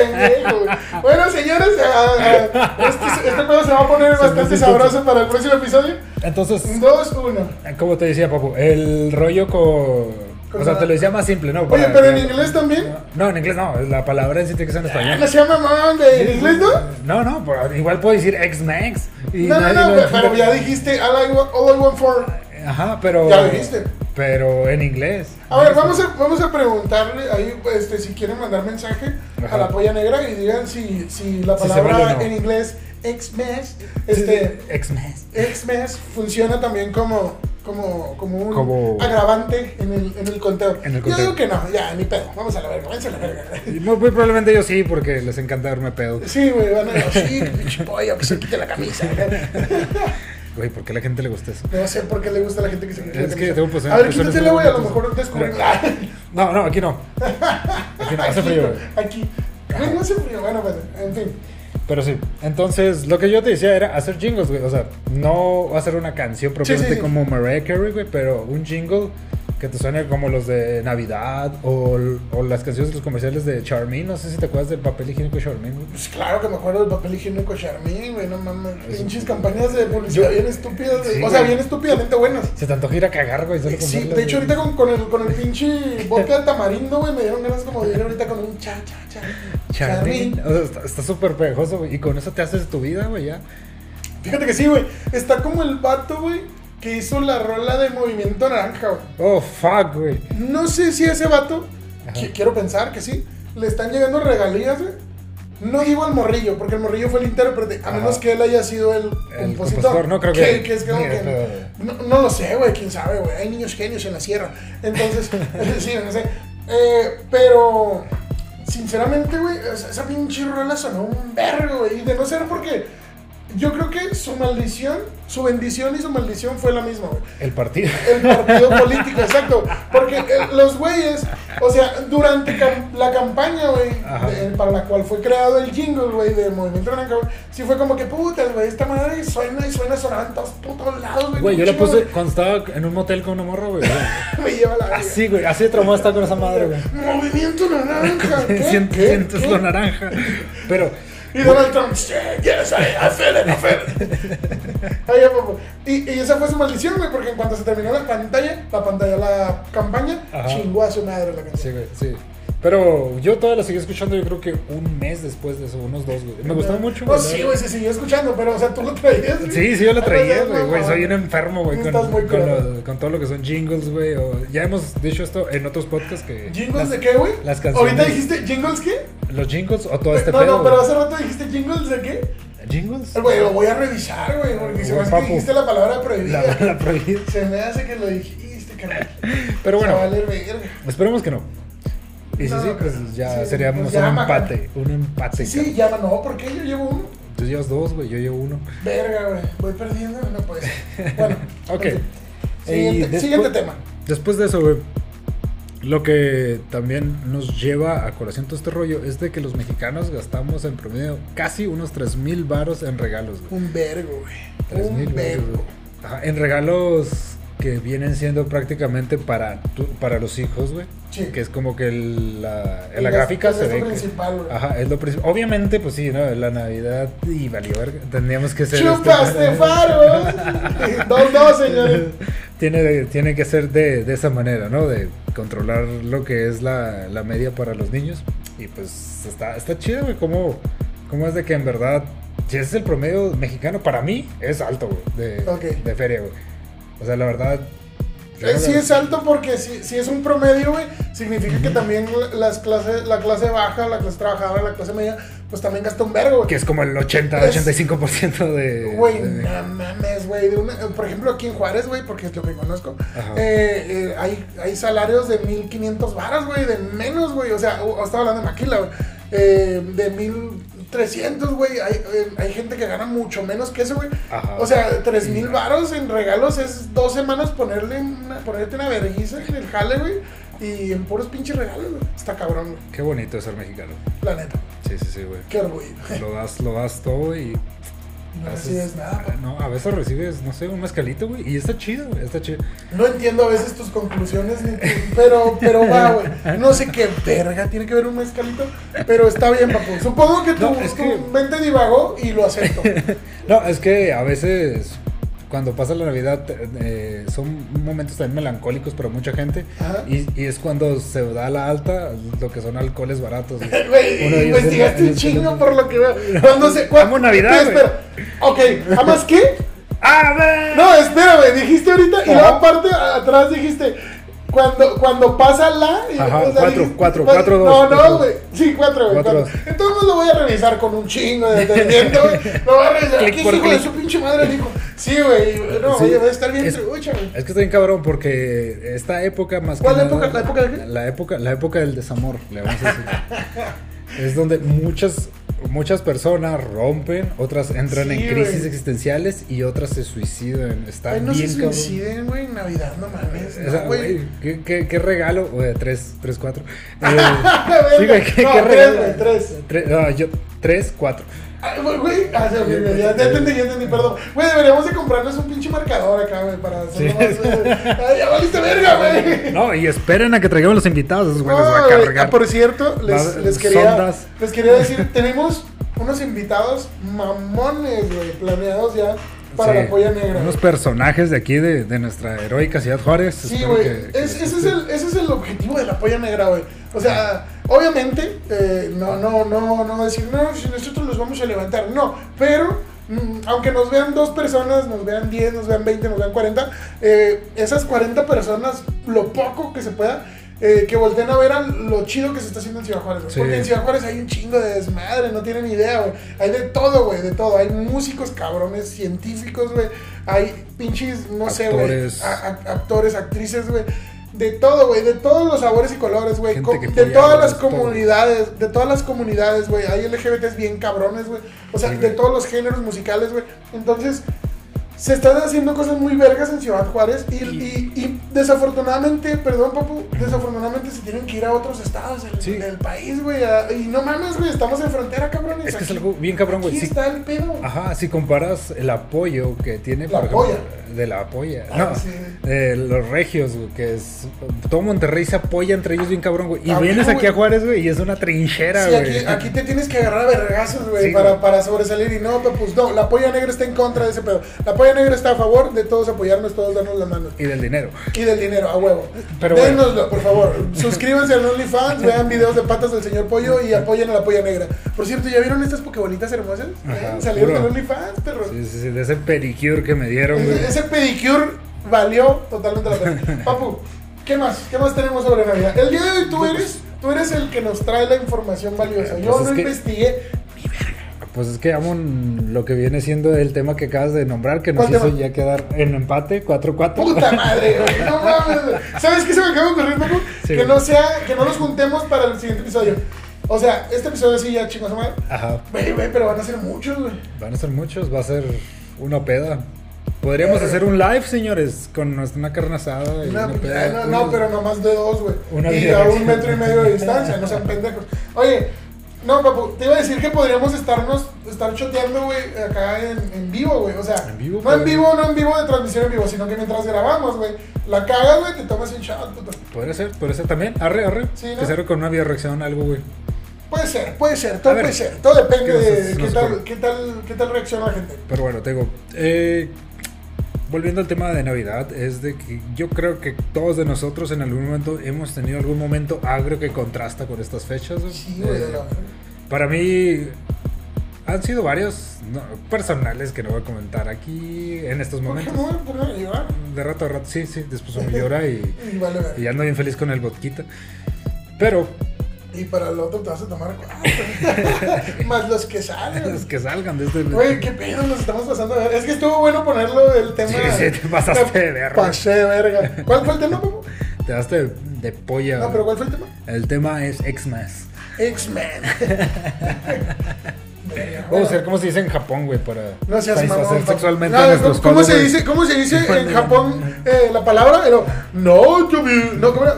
pendejo, güey. Bueno, señores, ah, ah, este, este juego se va a poner bastante sabroso para el próximo episodio. Entonces, 2, 1. Como te decía, papu, el rollo con... O sea, la- te lo decía más simple, ¿no? Oye, Para- pero en inglés también. No, en inglés no, la palabra en sí tiene que ser en No español. se llama mamá, güey. ¿En inglés no? No, no, pero igual puedo decir X-Max. y No, no, no, pero ya dijiste all I want, all I want for. Ajá, pero... Ya lo dijiste. Pero en inglés. A ver, vamos a, vamos a preguntarle ahí este, si quieren mandar mensaje Ajá. a la polla negra y digan si, si la Si palabra vale o no. en inglés X-Mes, este. X-Mes funciona también como, como, como un Como- agravante en el, en el conteo. En el Yo digo que no, ya, ni pedo. Vamos a la verga, váyanse a la verga. Muy, muy probablemente yo sí, porque les encanta darme pedo. Sí, güey, van a decir, sí, pinche pollo, que se quite la camisa. Güey, ¿por qué a la gente le gusta eso? No sé por qué le gusta a la gente que se quite la Es que tengo pues- a ver, quítatela, güey, a lo mejor descubrimos. No, no, aquí no. Aquí no, hace frío, güey. Aquí. Güey, no hace frío, bueno, pues, en fin. Pero sí, entonces lo que yo te decía era hacer jingles, güey. O sea, no hacer una canción propiamente sí. como Mariah Carey, güey, pero un jingle que te suene como los de Navidad o, o las canciones de los comerciales de Charmin. No sé si te acuerdas del papel higiénico Charmin, güey. Pues claro que me acuerdo del papel higiénico Charmin, güey, no mames. Pinches campañas de publicidad bien estúpidas. Sí, o sea, bien estúpidamente buenas. Se te antoja ir a cagar, güey. con Sí, de hecho ahorita con, con el, con el pinche vodka de tamarindo, güey, me dieron ganas como de ir ahorita con un cha, cha, cha. Charmin. O sea, está- está súper pegajoso, güey. Y con eso te haces tu vida, güey, ya. Fíjate que sí, güey. Está como el vato, güey, que hizo la rola de Movimiento Naranja, güey. Oh, fuck, güey. No sé si a ese vato, quiero pensar que sí, le están llegando regalías, güey. No digo al morrillo, porque el morrillo fue el intérprete, a Ajá. menos que él haya sido el, El compositor. compositor, no creo que- es como ni que- de pedo. no, no lo sé, güey, quién sabe, güey. Hay niños genios en la sierra. Entonces, sí, no sé. Eh, pero sinceramente, güey, esa pinche rola sonó un vergo, güey. De no ser porque yo creo que su maldición, su bendición y su maldición fue la misma, güey. El partido. El partido político, exacto. Porque eh, los güeyes, o sea, durante cam- la campaña, güey, de- para la cual fue creado el jingle, güey, del Movimiento Naranja, güey, sí fue como que putas, güey, esta madre suena y suena sonando en todos putos lados, güey. Güey, yo la puse cuando estaba en un motel con una morra, güey. Me lleva la. Así, güey. Así de traumado estaba con esa madre, güey. Movimiento Naranja. ¿qué? Sientes, ¿Qué? sientes ¿Qué? lo naranja. Pero, Y Donald Trump, "Sí, yes, I, I feel it, I feel it". Y esa fue su maldición, güey, porque en cuanto se terminó la pantalla, la pantalla, la campaña, Ajá. chingó a su madre la canción. sí, güey, sí. Pero yo todavía la seguí escuchando, yo creo que un mes después de eso, unos dos, güey. Me gustó mucho, No, sí, güey, se siguió escuchando, pero, o sea, tú lo traías. güey. Sí, sí, yo Ay, traía, no, güey, no, güey. no, Soy no. un enfermo, güey, con, con, lo- con todo lo que son jingles, güey. o- Ya hemos dicho esto en otros podcasts que. ¿Jingles las- de qué, güey? las canciones- Ahorita dijiste, ¿jingles qué? Los jingles o todo este no, pedo. no, pero güey. hace rato dijiste, ¿jingles de qué? ¿Jingles? Güey, lo voy a revisar, güey, porque se me Güey, hace que dijiste la palabra prohibida. La, la prohibida. Se me hace que lo dijiste, carnal. Pero bueno, esperemos que no. Y No, sí, pues ya sí, seríamos pues ya, un empate. Un empate. Sí, cabrón. ya, no, ¿por qué? Yo llevo uno. Tú llevas dos, güey. Yo llevo uno. Verga, güey. Voy perdiendo, no puede ser. Bueno, Ok. Y Siguiente, después- siguiente tema. Después de eso, güey, lo que también nos lleva a colación todo este rollo es de que los mexicanos gastamos en promedio casi unos 3 mil varos en regalos, güey. Un vergo, güey. 3 Un mil vergo. Ajá, En regalos que vienen siendo prácticamente para, tu- para los hijos, güey. Sí. Que es como que el- la, en la El gráfica gasto- se ve que- principal, güey. Ajá, es lo principal. Obviamente, pues sí, ¿no? La Navidad y valió. Tendríamos que ser. ¡Chupaste este- faros! dos, dos, señores. tiene, tiene que ser de, de esa manera, ¿no? De controlar lo que es la, la media para los niños. Y pues está, está chido, güey, cómo, cómo es de que en verdad, si ese es el promedio mexicano, para mí es alto, güey, de, Ok. de feria, güey. O sea, la verdad... Eh, no Sí es alto porque si, si es un promedio, güey, significa que también las clases, la clase baja, la clase trabajadora, la clase media, pues también gasta un vergo, güey. Que es como el 80, Es- 85% de... Güey, de- no mames, güey. de una- Por ejemplo, aquí en Juárez, güey, porque es lo que conozco, eh, eh, hay, hay salarios de 1500 varas, güey, de menos, güey. O sea, o- estaba hablando de Maquila, güey. Eh, de 1300, güey. Hay, eh, hay gente que gana mucho menos que eso, güey. Ajá. O sea, 3000 Sí. varos en regalos es dos semanas ponerle una, ponerte una vergüenza en el jale, güey. Y en puros pinches regalos, güey. Está cabrón, güey. Qué bonito es ser mexicano. La neta. Sí, sí, sí, güey. Qué orgullo. Lo das, lo das todo y... No recibes nada. No, a veces recibes, no sé, un mezcalito, güey. Y está chido, güey. Está chido. No entiendo a veces tus conclusiones, pero, pero va, güey. No sé qué verga tiene que ver un mezcalito, pero está bien, papu. Supongo que tu, No, es tu que- mente divagó y lo acepto. No, es que a veces cuando pasa la Navidad eh, son momentos también melancólicos para mucha gente y, y es cuando se da la alta lo que son alcoholes baratos. güey. Investigaste es- un chingo por lo que veo. Cuando se. cua- Amo Navidad, Espera. Ok, ¿amas qué? ¡Ah! No, espérame, dijiste ahorita y luego aparte atrás dijiste. Cuando, cuando pasa la. y- Ajá, cuatro, cuatro, pues, cuatro, dos, No, cuatro. no, güey. Sí, cuatro, güey. Cuatro, cuatro. Entonces lo voy a revisar con un chingo de detenimiento, güey. Lo voy a revisar. ¿Qué hijo de su pinche madre dijo? Sí, güey. No, Sí. oye, va a estar bien Es- trucha, güey. Es que está bien cabrón porque esta época más ¿Cuál que época? nada- ¿La época de qué? La época, la época del desamor, le vamos a decir. es donde muchas muchas personas rompen, otras entran Sí, en crisis güey. existenciales y otras se suicidan. Está Ay, no bien se suiciden, güey, en Navidad, no mames. O sea, no, ¿qué, qué, qué regalo? Tres, tres, cuatro. Eh, sí, güey, ¿qué, No, qué tres, regalo? güey, tres. Tre- no, yo, tres, cuatro. Güey. Ah, sí, ya, ya entendí, ya entendí, perdón. Güey, deberíamos de comprarnos un pinche marcador acá, güey, para hacerlo Sí. más. güey. Ay, ya valiste verga, güey. No, y esperen a que traigamos los invitados, esos güey, les va a No, güey. cargar. Ah, por cierto, les, quería, sondas. les quería decir, tenemos unos invitados mamones, güey, planeados ya para Sí, la polla negra. Unos personajes de aquí, de, de nuestra heroica ciudad Juárez. Sí, güey. Es- ese, es el, ese es el objetivo de la polla negra, güey. O sea, obviamente, eh, no, no, no, no decir, no, si nosotros los vamos a levantar. No, pero mm, aunque nos vean dos personas, nos vean 10, nos vean 20, nos vean 40, eh, esas 40 personas, lo poco que se pueda, eh, que volteen a ver a lo chido que se está haciendo en Ciudad Juárez. güey. Sí. Porque en Ciudad Juárez hay un chingo de desmadre, no tienen idea, güey. Hay de todo, güey, de todo. Hay músicos cabrones, científicos, güey. Hay pinches, no sé, güey. Actores. actrices, güey. De todo, güey, de todos los sabores y colores, güey. De todas las comunidades, de todas las comunidades, güey. Hay LGBTs bien cabrones, güey. O sea, Sí, de todos los géneros musicales, güey. Entonces, se están haciendo cosas muy vergas en Ciudad Juárez y, y- y desafortunadamente, perdón, papu, desafortunadamente se tienen que ir a otros estados del, Sí. del país, güey. Y no mames, güey, estamos en frontera, cabrones. Es que es algo bien cabrón, güey. Aquí está el pedo. Ajá, si comparas el apoyo que tiene, La por ejemplo, de la apoya, Ah, no, sí. los regios, güey, que es, todo Monterrey se apoya entre ellos bien cabrón, güey, y Ah, vienes güey. aquí a Juárez, güey, y es una trinchera, Sí, güey. aquí, aquí te tienes que agarrar a vergazos, güey, para, güey. para sobresalir. Y no, pues no, la polla negra está en contra de ese pedo. La polla negra está a favor de todos apoyarnos, todos darnos la mano. Y del dinero. Y del dinero, a huevo. Pero Dénoslo, por favor. Suscríbanse al OnlyFans, vean videos de patas del señor Pollo y apoyen a la polla negra. Por cierto, ¿ya vieron estas pokebolitas hermosas? Ajá, ¿Eh? Salieron del OnlyFans, perro. Sí, sí, sí, de ese pedicure que me dieron, güey. Ese, pedicure valió totalmente la pena. Papu, ¿qué más? ¿Qué más tenemos sobre Navidad? El día de hoy tú eres, tú eres el que nos trae la información valiosa. Yo Pues es no investigué. Pues es que amo lo que viene siendo el tema que acabas de nombrar, que nos ¿Cuál hizo tema? ya quedar en empate, 4-4. Puta madre, güey. No mames. ¿Sabes qué se me acaba de ocurrir, Papu? Sí, que no sea, que no nos juntemos para el siguiente episodio. O sea, este episodio sí ya chingos, madre. Ajá, Güey, güey, pero van a ser muchos, güey. van a ser muchos, va a ser una peda. Podríamos Eh. hacer un live, señores, con una carne asada y Una- una peda. no, no, pero nomás de dos, güey. Una Y a un metro y medio de distancia, no sean pendejos. Oye, no, papu, te iba a decir que podríamos estarnos, estar choteando, güey, acá en, en vivo, güey. O sea, En vivo, no en pero- vivo, no en vivo de transmisión en vivo, sino que mientras grabamos, güey, la cagas, güey, te tomas un shot, puto. Podría ser, podría ser también. Arre, arre. Sí, ¿no? Que con una video reacción, algo, güey. Puede ser, puede ser, todo ver, puede ser. Todo depende ¿qué nos- de nos qué tal, qué tal, qué tal reacciona la gente. Pero bueno, te digo, eh, volviendo al tema de Navidad, es de que yo creo que todos de nosotros en algún momento hemos tenido algún momento agrio que contrasta con estas fechas. Sí, Eh, para mí han sido varios no, personales que no voy a comentar aquí en estos ¿Por qué momentos. no, ¿Por qué no llorar? De rato a rato, sí, sí, después uno llora y, Y vale, verga. y ando bien feliz con el vodquita. Pero Y para el otro te vas a tomar cuatro. Más los que salen. los que salgan de este... Oye, qué pedo nos estamos pasando de. Es que estuvo bueno ponerlo del tema. Sí, sí, te pasaste de verga. Pasé de verga. ¿Cuál fue el tema, Papu? Te daste de polla. No, pero ¿cuál fue el tema? El tema es X-Mas. X-Men. Vamos a ver cómo se dice en Japón, güey, para No seas mamón, sexualmente No, a nuestros ¿Cómo se güey. dice, cómo se dice en Japón eh, la palabra? Pero, no, yo vi- no, ¿cómo era?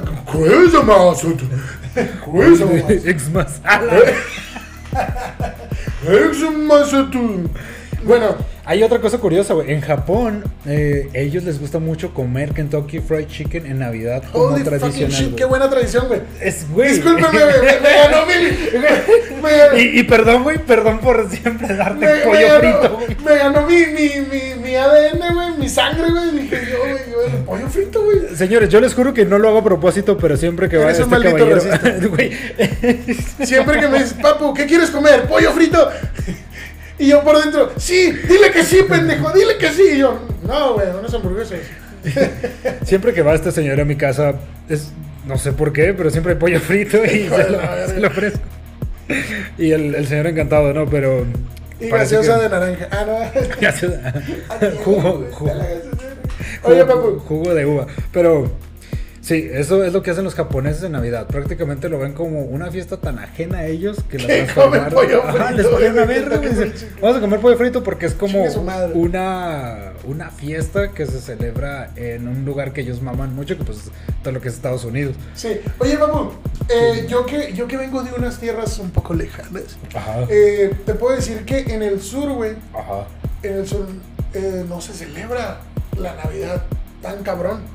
Größer. X-Masala. Höchste Masse. Bueno, Hay otra cosa curiosa, güey. En Japón, eh, ellos les gusta mucho comer Kentucky Fried Chicken en Navidad como holy tradicional. shit, güey. qué buena tradición, güey. Es, güey. Discúlpeme, güey, me, ganó mi. Me ganó, Y, y perdón, güey, perdón por siempre darte me- me pollo ganó- frito, güey. Me ganó mi, mi, mi, mi ADN, güey, mi sangre, güey. Dije yo, güey, yo, el pollo frito, güey. Señores, yo les juro que no lo hago a propósito, pero siempre que va Eres este un maldito caballero, güey, Siempre que me dices, papu, ¿qué quieres comer? ¿Pollo frito? Y yo por dentro, sí, dile que sí, pendejo, dile que sí. Y yo, no, güey, unas hamburguesas. siempre que va este señor a mi casa, es, no sé por qué, pero siempre hay pollo frito y se lo, se ofrezco. Y el, el señor encantado, ¿no? Pero... Y gaseosa que- de naranja. Ah, no. Gaseosa- Ah, jugo, jugo. Oye, papu. jugo de uva. Pero sí, eso es lo que hacen los japoneses en Navidad. Prácticamente lo ven como una fiesta tan ajena a ellos que la transformaron. pollo Ajá, frito, les ponen dicen, comen Vamos a comer pollo frito porque es como una, una fiesta que se celebra en un lugar que ellos maman mucho, que pues todo lo que es Estados Unidos. Sí. Oye, papu, eh, yo, que, yo que vengo de unas tierras un poco lejanas, Ajá. eh, te puedo decir que en el sur, güey, en el sur eh, no se celebra la Navidad tan cabrón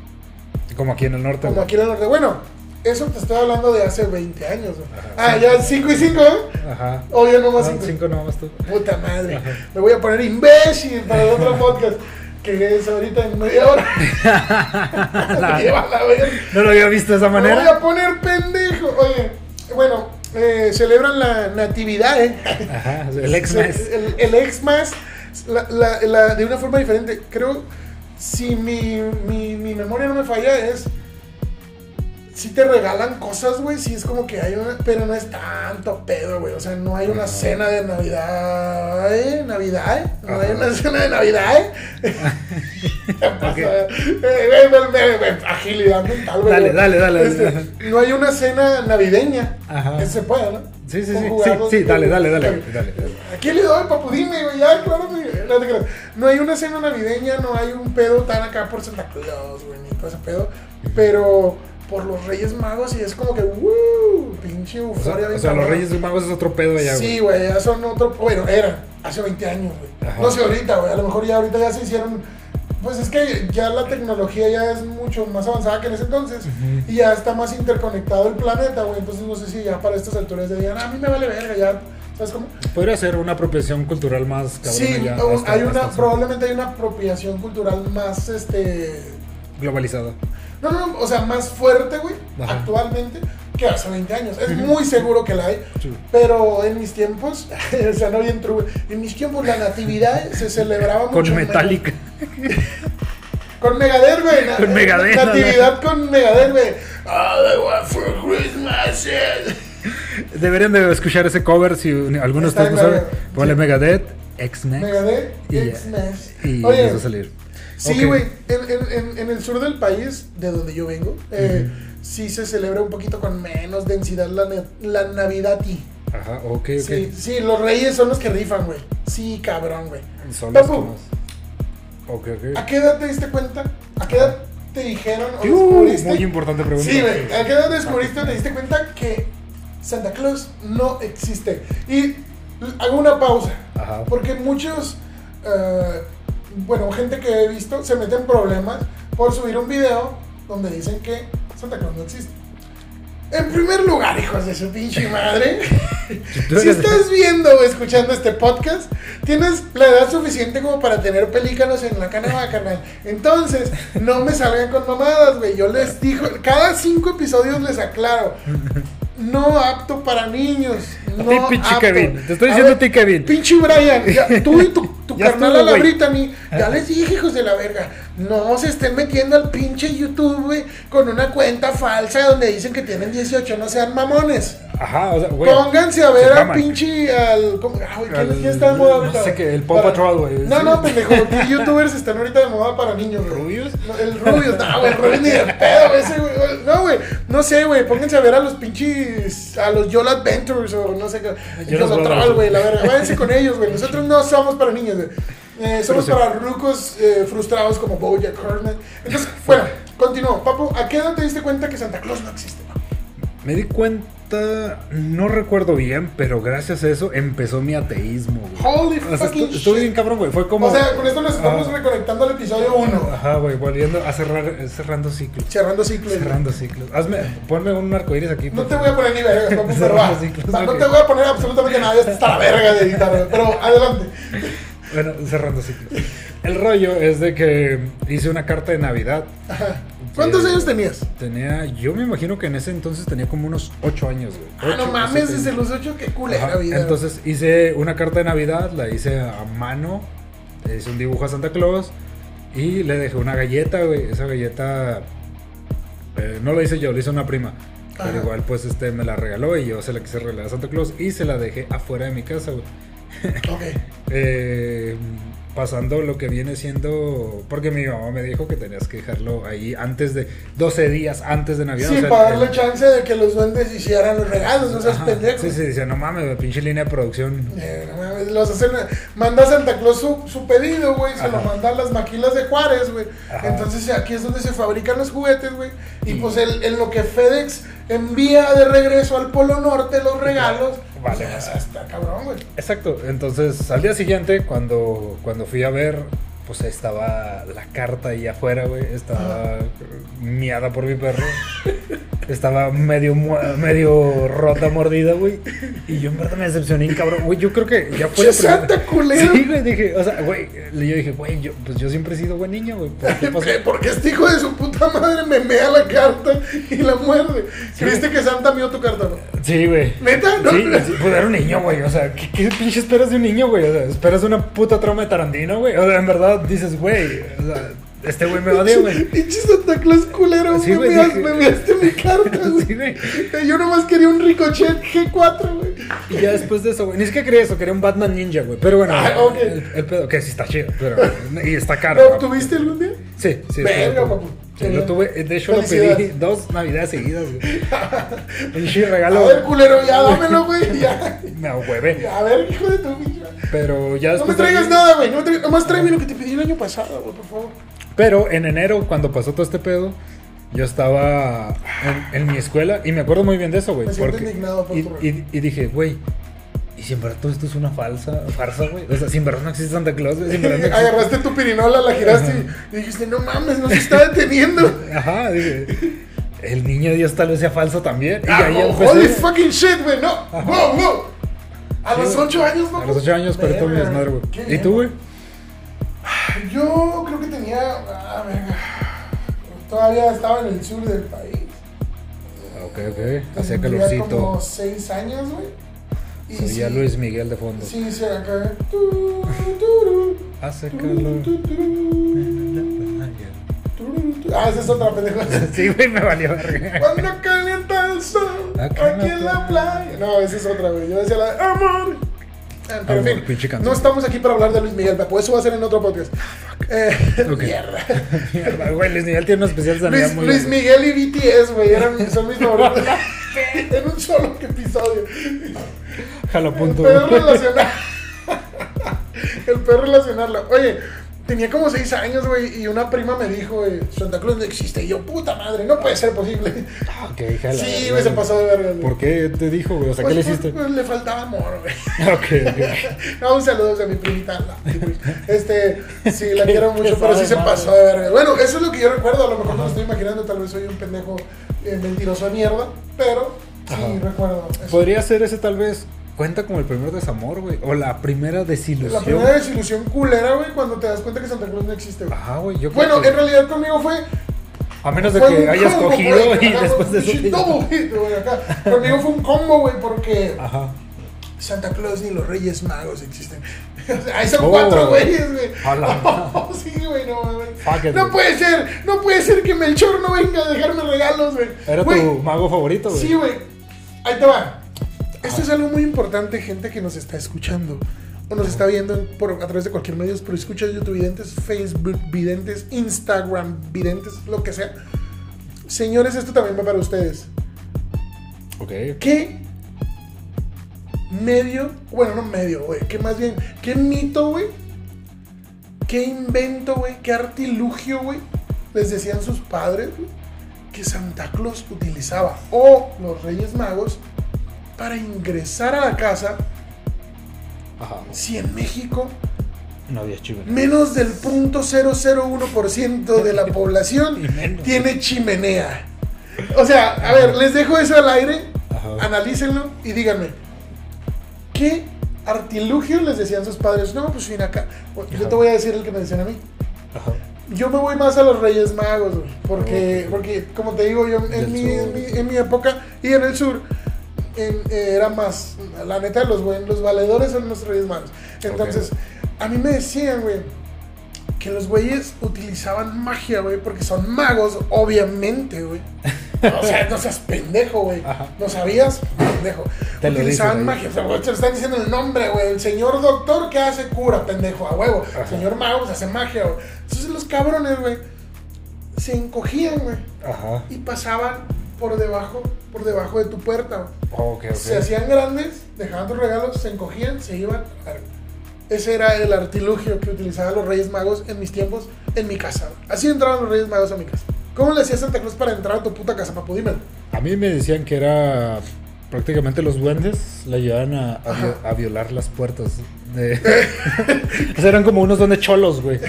Como aquí en el norte. como güey. aquí en el norte. Bueno, eso te estoy hablando de hace 20 años. güey. Ajá. Ah, ya 5 y 5, ¿eh? Ajá. O ya no más No, 5. cinco nomás tú. Puta madre. Ajá. Me voy a poner imbécil para el otro podcast. Que es ahorita en media hora. Lleva la verga. No lo había visto de esa Me voy manera. a poner pendejo. Oye, bueno, eh, celebran la natividad, ¿eh? Ajá. El ex-mes. El, el la, la- la- de una forma diferente. Creo, si mi, mi, mi memoria no me falla, es sí te regalan cosas, güey, sí es como que hay una, pero no es tanto pedo, güey, o sea, no hay una cena de Navidad, ¿eh? Navidad, ¿eh? No hay una cena de Navidad, ¿eh? ¿Qué pasa? Ok. Eh, güey, me- me- me- agilidad mental, güey. Dale, dale, dale. Este, no hay una cena navideña, Ajá. que se puede, ¿no? Sí, sí, sí, sí, sí, dale, dale, dale, Dale. dale. Aquí le doy, papu, dime, güey, ya, claro, güey. No, hay una cena navideña, no hay un pedo tan acá por Santa Claus, güey, ni todo ese pedo. Pero por los Reyes Magos y es como que, ¡uh! Pinche O sea, euforia. o sea, los. Reyes Magos es otro pedo allá, Sí, güey, ya son otro. Bueno, era, hace 20 años, güey. No sé ahorita, güey, a lo mejor ya ahorita ya se hicieron. Pues es que ya la tecnología ya es mucho más avanzada que en ese entonces. Y ya está más interconectado el planeta, güey. Entonces no sé si ya para estas alturas de día, a mí me vale verga, ya. ¿Sabes cómo? Podría ser una apropiación cultural más cabrón Sí, hasta- hay una, hasta- probablemente hay una apropiación cultural más, este, globalizada. no, no, no, o sea, más fuerte, güey, Ajá. actualmente que hace 20 años. Es muy seguro que la hay, Sí. pero en mis tiempos, o sea, no bien true, en mis tiempos la natividad se celebraba mucho Con menos. Con Megadeth, güey. Con Megadeth, Natividad con Megadeth, güey. All I want for Christmas is... Deberían de escuchar ese cover si alguno de ustedes no sabe. Ponle sí. Megadeth, X-Men. Megadeth. X-Men. Y Oye, les va a salir. Sí, güey. En, en- en- en el sur del país, de donde yo vengo, eh, sí se celebra un poquito con menos densidad la, Navidad. y Ajá, ok, ok. Sí, sí, los reyes son los que rifan, güey. Sí, cabrón, güey. Son los que Papu. más. ¿A qué edad te diste cuenta? ¿A qué edad te dijeron o descubriste? muy importante pregunta. Sí, güey. ¿A qué edad descubriste o te diste cuenta que Santa Claus no existe? Y hago una pausa. Ajá. Porque muchos, eh, bueno, gente que he visto se mete en problemas por subir un video donde dicen que Santa Claus no existe. En primer lugar, hijos de su pinche madre, si estás viendo o escuchando este podcast, tienes la edad suficiente como para tener pelícanos en la cana, carnal. Entonces, no me salgan con mamadas, güey. Yo les digo, cada cinco episodios les aclaro. No apto para niños. A No ti, pinche apto. Kevin. Te estoy diciendo a ti, Kevin. Pinche Brian. ya, tú y tu, tu carnal a la. Brittany. Ya les dije, hijos de la verga. No se estén metiendo al pinche YouTube, güey, con una cuenta falsa donde dicen que tienen 18. No sean mamones. Ajá, o sea, güey. Pónganse a ver al pinche. Al, ¿cómo, ah, güey, ¿quién, Al- quién está de moda no ahorita? sé qué, el Paw Patrol, güey. No, no, pendejo. ¿Qué youtubers están ahorita de moda para niños, güey? ¿Rubios? No, el Rubius, no, güey, el Rubius ni de pedo, ese, güey. No, güey, no sé, güey, pónganse a ver a los pinches, a los Yola Adventures o no sé qué. Yolo Brothers. Troll, güey, la verga. Váyanse con ellos, güey. Nosotros no somos para niños, güey. Eh, somos sí. para rucos eh, frustrados como Bojack Horseman. Entonces, bueno, continúo. Papu, ¿a qué edad te diste cuenta que Santa Claus no existe? Me di cuenta, no recuerdo bien, pero gracias a eso empezó mi ateísmo, güey. Holy O sea, fucking estu- estuve shit. bien cabrón, güey. Fue como. O sea, con esto nos estamos Ah. reconectando al episodio 1. Ajá, güey, volviendo a cerrar, eh, cerrando ciclos. Cerrando ciclos. Cerrando ciclos. Hazme, ponme un arcoíris aquí. No te voy a poner ni verga, papu, pero Cerrando va. ciclos, O sea, No te voy a poner absolutamente nada, ya está la verga de editar, pero adelante. Bueno, cerrando ciclos. El rollo es de que hice una carta de Navidad. Ajá. ¿Cuántos años tenías? Tenía, yo me imagino que en ese entonces tenía como unos 8 años, güey. Ah, no mames, desde los 8, qué culera Ajá, vida. Entonces hice una carta de Navidad, la hice a mano, hice un dibujo a Santa Claus y le dejé una galleta, güey. Esa galleta eh, no la hice yo, la hizo una prima. Pero Ajá. igual pues este me la regaló y yo se la quise regalar a Santa Claus y se la dejé afuera de mi casa, güey. Eh, pasando lo que viene siendo. Porque mi mamá me dijo que tenías que dejarlo ahí antes de. 12 días antes de Navidad. Sí, o sea, para darle el- chance de que los duendes hicieran los regalos, no seas pendejo. Sí, sí, dice, no mames, pinche línea de producción. Eh, no mames, los hacen, manda a Santa Claus su, su pedido, güey, se lo manda a las maquilas de Juárez, güey. Entonces aquí es donde se fabrican los juguetes, güey. Y, Y- pues el- en lo que FedEx envía de regreso al Polo Norte los regalos, Vale, está cabrón, güey. Exacto, entonces al día siguiente, cuando, cuando fui a ver, pues estaba la carta ahí afuera, güey. Estaba miada por mi perro. Estaba medio, medio rota, mordida, güey. Y yo en verdad me decepcioné, cabrón. Güey, yo creo que ya fue la santa culero. Sí, güey, dije, o sea, güey, yo dije, güey, yo, pues yo siempre he sido buen niño, güey. ¿Por qué pasó? Porque este hijo de su puta madre me mea la carta y la muerde. ¿Creíste que Santa mió tu carta, no? Sí, güey. ¿Neta? ¿No? Sí, sí, pues era un niño, güey. O sea, ¿qué, qué pinche esperas de un niño, güey? O sea, esperas una puta trama de Tarantino, güey. O sea, en verdad dices, güey. O sea, este güey me odia, güey. Pinche Santa Claus culero, Sí, me, güey, dije- me enviaste mi carta, güey. Sí. Yo nomás quería un Ricochet G4, güey. Y ya después de eso, güey. Ni siquiera quería eso, quería un Batman Ninja, güey. Pero bueno, Ah, ok. el, el pedo, que sí está chido, pero. Y está caro. ¿Lo ¿no? obtuviste algún día? Sí, sí. Tuve. papu. Sí, lo tuve. De hecho, lo pedí dos navidades seguidas, güey. El chi A regalo. ver, culero, ya dámelo, güey. Ya. Me ahuevé. A ver, hijo de tu pinche. Pero ya No me después. de traigas nada, güey. No me traigas. Nomás tráeme lo que te pedí el año pasado, güey, por favor. Pero en enero, cuando pasó todo este pedo, yo estaba en, en mi escuela y me acuerdo muy bien de eso, güey. Me porque- indignado por y, tu y- y dije, güey, ¿y si en verdad todo esto es una falsa, farsa, güey? O sea, si en verdad no existe Santa Claus, güey, si en verdad no existe... Agarraste tu pirinola, la giraste y dijiste, no mames, no se está deteniendo. Ajá, dije, el niño Dios tal vez sea falso también. Y Ah, ahí oh, empecé. holy fucking shit, güey, no. Wow, wow. A Sí, los. 8 años, ¿no? A los 8 años perdí todo mi desmadre, güey. ¿Y tú, güey? Yo creo tenía. Ah. Todavía estaba en el sur del país. Ok, ok. Hacía calorcito. como 6 años, güey. Y Sería sí- Luis Miguel de fondo. Sí, sí, acá. Tu, Hace calor. Ah, esa es otra pendeja. Sí, güey, me valió verga. Cuando calienta el sol Acá aquí en la playa. No, esa es otra, güey. Yo decía la de amor. Ah, Pero en fin, no estamos aquí para hablar de Luis Miguel, pues eso va a ser en otro podcast. Eh, Ok. Mierda. Mierda, güey, Luis Miguel tiene una especial sanidad Luis, muy Luis. Miguel y BTS, güey, eran, son mis favoritos. en un solo episodio. Jalo El peor güey. relacionar. El peor relacionarlo. Oye, tenía como seis años, güey, y una prima me dijo, güey, Santa Claus no existe. Y yo, puta madre, no puede ser posible. Ok, jala. Sí, güey, se pasó de verga. güey. ¿Por qué te dijo, güey? O sea, ¿qué le Pues, hiciste? pues, le faltaba amor, güey. Ok, ok. No, un saludo a mi primita. Este, sí, la quiero mucho, pero sí se pasó de verga. Bueno, eso es lo que yo recuerdo. A lo mejor no lo estoy imaginando, tal vez soy un pendejo eh, mentiroso de mierda, pero sí Ajá. recuerdo. eso. Podría ser ese tal vez. Cuenta como el primer desamor, güey. O la primera desilusión. La primera desilusión culera, güey, cuando te das cuenta que Santa Claus no existe, güey. Ajá, güey. Yo Bueno, que- en realidad conmigo fue. A menos de que hayas combo, cogido güey, y después de eso. hit, güey, acá. Conmigo fue un combo, güey, porque Ajá. Santa Claus ni los Reyes Magos existen. Ahí son Oh. cuatro güeyes, güey. Oh, sí, güey, no it, No güey. puede ser, no puede ser que Melchor no venga a dejarme regalos, güey. Era Güey, tu mago favorito, güey. Sí, güey. Ahí te va. Esto es algo muy importante, gente que nos está escuchando o nos está viendo en- por, a través de cualquier medio, pero escucha YouTube videntes, Facebook videntes, Instagram videntes, lo que sea. Señores, esto también va para ustedes. Ok. ¿Qué medio, bueno, no medio, güey, que más bien, qué mito, güey, qué invento, güey, qué artilugio, güey, les decían sus padres, güey, que Santa Claus utilizaba. O los Reyes Magos para ingresar a la casa Ajá. si en México No había chimenea. menos del 0.001% de la población tiene chimenea. O sea, a ver, les dejo eso al aire, Ajá. analícenlo y díganme, ¿qué artilugio les decían sus padres? No, pues mira acá, yo Ajá. te voy a decir el que me decían a mí. Ajá. Yo me voy más a los Reyes Magos, porque, porque como te digo, yo en mi, en, mi, en mi época y en el sur eh, era más, la neta, los, buen- los valedores son los Reyes Magos. Entonces, a mí me decían, güey, que los güeyes utilizaban magia, güey, porque son magos, obviamente, güey. O sea, no seas pendejo, güey. ¿No sabías? Pendejo. Te lo utilizaban dicen magia. O sea, güey, te lo están diciendo el nombre, güey. El señor doctor que hace cura, pendejo, a huevo. Ajá. El señor mago pues, hace magia, güey. Entonces los cabrones, güey, se encogían, güey. Ajá. Y pasaban por debajo, por debajo de tu puerta, güey. Ok, ok. Se hacían grandes, dejaban tus regalos, se encogían, se iban. Ese era el artilugio que utilizaban los Reyes Magos en mis tiempos, en mi casa. Así entraban los Reyes Magos a mi casa. ¿Cómo le hacía Santa Claus para entrar a tu puta casa, papu? Dímelo. A mí me decían que era prácticamente los duendes la llevaban a, a a violar las puertas. De... sea, eran como unos duendes cholos, güey.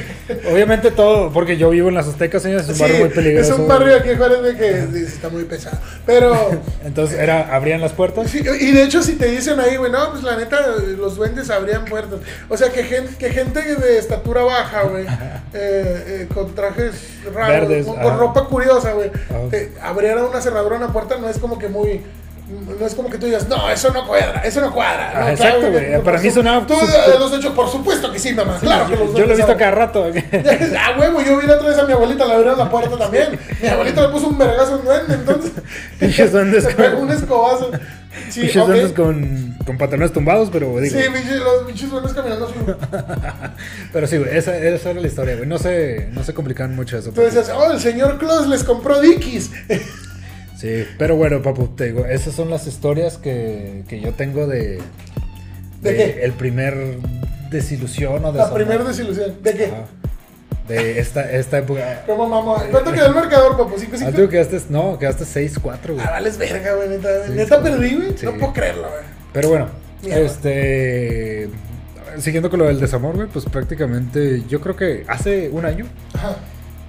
Obviamente todo, porque yo vivo en las Aztecas, señores, es un Sí, barrio muy peligroso. Es un barrio aquí Juárez de que está muy pesado. Pero, Entonces era, abrían las puertas. sí, y de hecho, si te dicen ahí, güey, no, pues la neta, los duendes abrían puertas. O sea, que gente, que gente de estatura baja, güey, eh, eh, con trajes raros, Verdes, con, ropa curiosa, güey, Ajá. te abriera una cerradura, una puerta, no es como que muy. No es como que tú digas, no, eso no cuadra, eso no cuadra. Ah, No, exacto, claro, güey. Para mí sonaba Tú eh, los has hecho, por supuesto que sí, mamá. claro que los yo lo he visto cada rato. Ah, huevo, yo vi la otra vez a mi abuelita, la abrieron la puerta también. Mi abuelita le puso un vergazo a un duende, entonces. Pinches duendes con- un escobazo. Sí, Pinches ok. duendes con, con pantalones tumbados, pero digo. Sí, los pinches duendes caminando así. Pero sí, güey, esa, esa era la historia, güey. No se, no se complicaban mucho eso. Entonces decías, oh, el señor Claus les compró Dickies. Sí, pero bueno, papu, te digo, esas son las historias que, que yo tengo de. ¿De qué? El primer desilusión o de La primera desilusión. ¿De qué? De esta, esta época. ¿Cómo mamá? ¿Cuánto quedó el marcador, papu? ¿Cinco, Ah, cinco? tú quedaste, no, quedaste 6-4, güey. Ah, vales verga, güey, neta. Neta perdí, güey. Sí. No puedo creerlo, güey. Pero bueno, Mierda. este. Siguiendo con lo del desamor, güey, pues prácticamente yo creo que hace un año Ajá.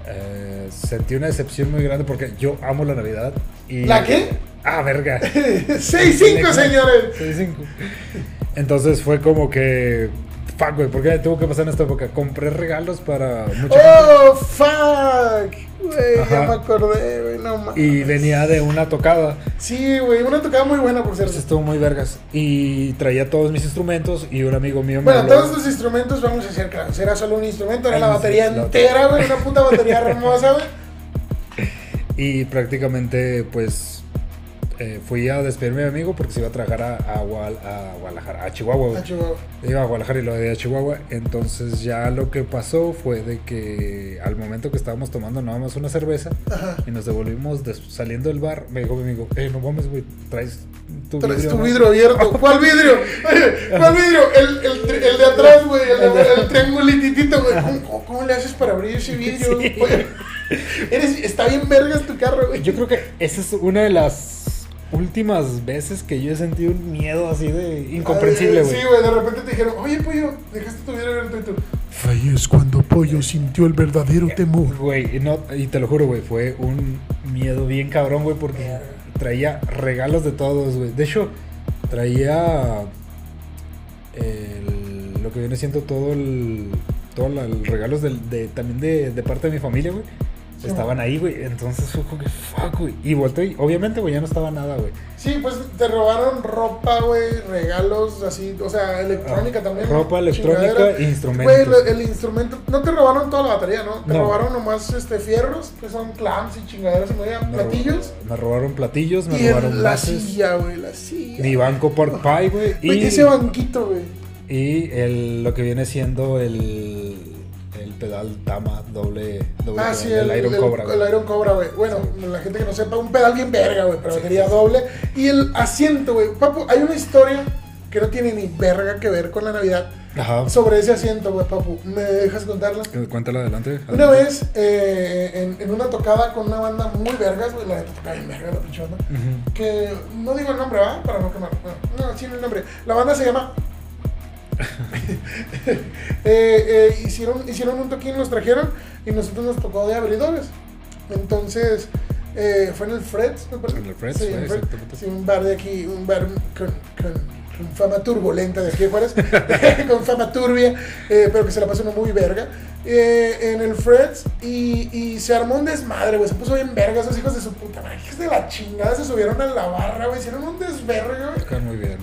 eh, sentí una decepción muy grande porque yo amo la Navidad. Y... ¿La qué? Ah, verga. 6-5, señores. 6-5. Entonces fue como que. Fuck, güey, ¿por qué tuvo que pasar en esta época? Compré regalos para mucha gente. Oh, fuck. Güey, ya me acordé, güey, no mames. Y venía de una tocada. Sí, güey, una tocada muy buena, por cierto. Estuvo muy vergas. Y traía todos mis instrumentos. Y un amigo mío me Bueno, todos los instrumentos, vamos a hacer claro, era solo un instrumento, era Ay, la batería entera, güey, una puta batería hermosa, güey. Y prácticamente, pues. eh, fui a despedirme de mi amigo porque se iba a trabajar a, a, a Guadalajara, a Chihuahua. Ah, Chihuahua. Iba a Guadalajara y lo de a Chihuahua. Entonces ya lo que pasó fue de que al momento que estábamos tomando nada más una cerveza Ajá. y nos devolvimos des- saliendo del bar, me dijo mi amigo, eh, no mames, güey, traes tu Traes vidrio. tu ¿no?" vidrio abierto. ¿Cuál vidrio? ¿Cuál vidrio? El, el, de atrás, güey. El, de- el triangulititito, güey. ¿Cómo, cómo, cómo le haces para abrir ese vidrio? Sí. Eres, está bien vergas tu carro, güey. Yo creo que esa es una de las últimas veces que yo he sentido un miedo así de incomprensible, güey. Sí, güey. De repente te dijeron, oye, pollo, dejaste tu abierto y tú. Ahí es cuando Pollo sintió el verdadero temor. Güey, y no, y te lo juro, güey, fue un miedo bien cabrón, güey, porque traía regalos de todos, güey. De hecho, traía el- lo que viene siendo todo el, todos los regalos de, también de, de parte de mi familia, güey. Estaban ahí, güey. Entonces fue como que fuck, güey. Y volteé y obviamente, güey, ya no estaba nada, güey. Sí, pues te robaron ropa, güey, regalos, así, o sea, electrónica Ah, también. ropa, electrónica, instrumentos. Güey, el instrumento, no te robaron toda la batería, ¿no? Te No. robaron nomás este, fierros, que son clamps y chingaderas y media, Me platillos. Me robaron platillos, me y robaron la bases. silla, güey, la silla. Mi banco por pie, güey. Güey, Y, ese banquito, güey. y el, lo que viene siendo el, el pedal Tama doble, doble Ah, pedal sí, del el, Iron el- Cobra. el. Iron Cobra, güey. Bueno, la gente que no sepa, un pedal bien verga, güey, pero batería doble. Y el asiento, güey. Papu, hay una historia que no tiene ni verga que ver con la Navidad Ajá. sobre ese asiento, güey, papu. ¿Me dejas contarla? Cuéntalo adelante. Una adelante. vez eh, en, en una tocada con una banda muy vergas, güey, la neta tocaba bien verga la pinche banda. Ujú. Que no digo el nombre, ¿va? Para no quemar. No, no, sí, el nombre. La banda se llama. eh, eh, hicieron, hicieron un toquín, nos trajeron y nosotros nos tocó de abridores. Entonces, eh, fue en el Freds, me parece. En el Freds, sí, fue, exactamente. Sí, un bar de aquí, un bar con, con- con fama turbulenta de aquí de Juárez, con fama turbia, eh, pero que se la pasó uno muy verga. eh, en el Freds y, y se armó un desmadre, güey. Se puso bien verga esos hijos de su puta madre. Hijos de la chingada se subieron a la barra, güey. Hicieron un desverga, güey.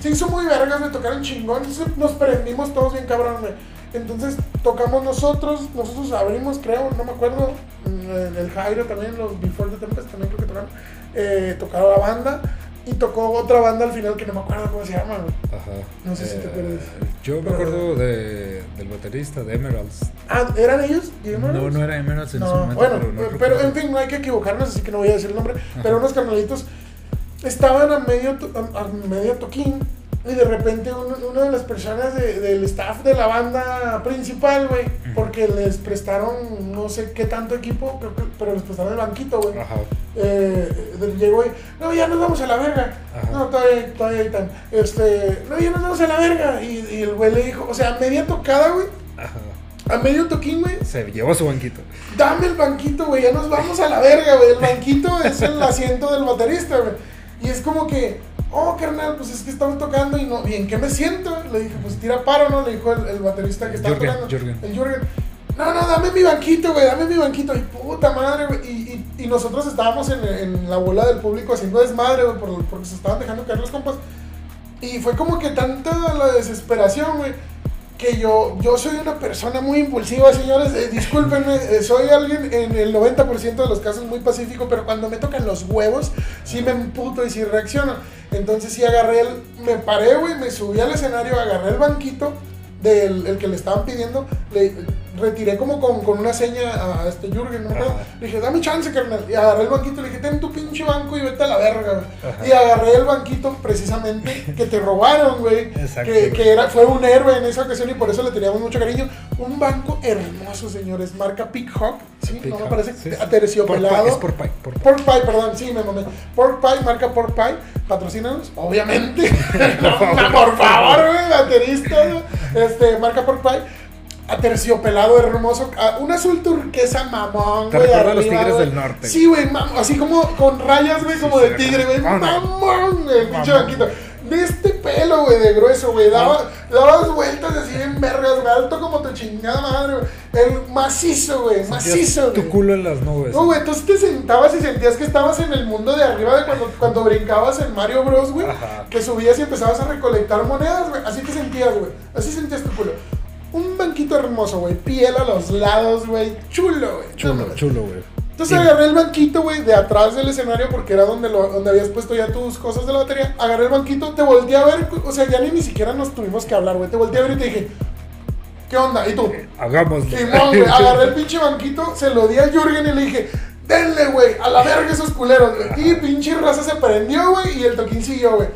Se hizo muy vergas, me tocaron chingón. Entonces nos prendimos todos bien cabrón, güey. Entonces tocamos nosotros, nosotros abrimos, creo, no me acuerdo. mm, El Jairo también, los Before the Tempest también creo que tocaron. Eh, tocaron la banda y tocó otra banda al final que no me acuerdo cómo se llama, güey. Ajá. Eh, No sé si te acuerdas. Yo me Pero- acuerdo de, del baterista de Emeralds. Ah, ¿eran ellos? No, no era Emeralds en No, momento. bueno, pero, no pero, recuerdo. en fin, no hay que equivocarnos, así que no voy a decir el nombre. Pero unos carnalitos estaban a medio, a, a medio toquín y de repente uno- una de las personas de- del staff de la banda principal, güey, porque les prestaron no sé qué tanto equipo, creo que- pero les prestaron el banquito, güey. Eh, llegó y, no, ya nos vamos a la verga. Ajá. No, todavía, todavía hay tan. Este, no, ya nos vamos a la verga. Y, y el güey le dijo, o sea, a media tocada, güey, Ajá. a medio toquín, güey, Se llevó su banquito. dame el banquito, güey, ya nos vamos a la verga, güey. El banquito es el asiento del baterista, güey. Y es como que, oh, carnal, pues es que estamos tocando y no, ¿y en qué me siento? Le dije, pues tira paro, ¿no? Le dijo el, el baterista que estaba Jürgen, tocando. Jürgen. El Jürgen. no, no, dame mi banquito, güey, dame mi banquito. Y puta madre, güey. Y, y- y nosotros estábamos en, en la bola del público haciendo desmadre, güey, por- porque se estaban dejando caer los compas. Y fue como que tanta la desesperación, güey, que yo, yo soy una persona muy impulsiva, señores. Eh, discúlpenme, eh, soy alguien en el 90% de los casos muy pacífico, pero cuando me tocan los huevos, sí me emputo y sí reacciono. Entonces sí agarré el, me paré, güey, me subí al escenario, agarré el banquito del el que le estaban pidiendo, le retiré como con, con una seña a este Jürgen, ¿no? Le dije, dame chance, carnal. Y agarré el banquito, le dije, ten tu pinche banco y vete a la verga, güey. Y agarré el banquito precisamente que te robaron, güey. Exacto, Que, que era, fue un héroe en esa ocasión y por eso le teníamos mucho cariño. Un banco hermoso, señores. Marca Peacock. Sí, Peacock, no me parece sí, sí. aterciopelado. Pie, es por pie, por pie. Pork Pie, perdón, sí, me mamé. Pork Pie, marca Pork Pie, patrocínanos, obviamente. No, por favor, güey, baterista, ¿no? Este, marca Pork Pie. Aterciopelado, hermoso. ah, Un azul turquesa mamón, güey. recuerda a los arriba, tigres güey. del norte. Sí, güey, así como con rayas, güey, como Sí, de tigre, güey. mamón. Güey, el pinche banquito. De este pelo, güey, de grueso, güey. Daba, dabas vueltas así en vergas, güey. Alto como tu chingada madre, güey. El macizo, güey. Macizo, Tu güey. culo en las nubes. No, güey, entonces te sentabas y sentías que estabas en el mundo de arriba de cuando, cuando brincabas en Mario Bros, güey. Que subías y empezabas a recolectar monedas, güey. Así te sentías, güey. Así sentías tu culo. Un banquito hermoso, güey. Piel a los lados, güey. Chulo, güey. Chulo, chulo, güey. Entonces Sí. agarré el banquito, güey, de atrás del escenario porque era donde, lo, donde habías puesto ya tus cosas de la batería. Agarré el banquito, te volteé a ver, o sea, ya ni, ni siquiera nos tuvimos que hablar, güey. Te volteé a ver y te dije, ¿qué onda? ¿Y tú? Hagámoslo. Simón, güey, agarré el pinche banquito, se lo di a Jürgen y le dije, denle, güey, a la verga esos culeros, güey. Y pinche raza se prendió, güey, y el toquín siguió, güey.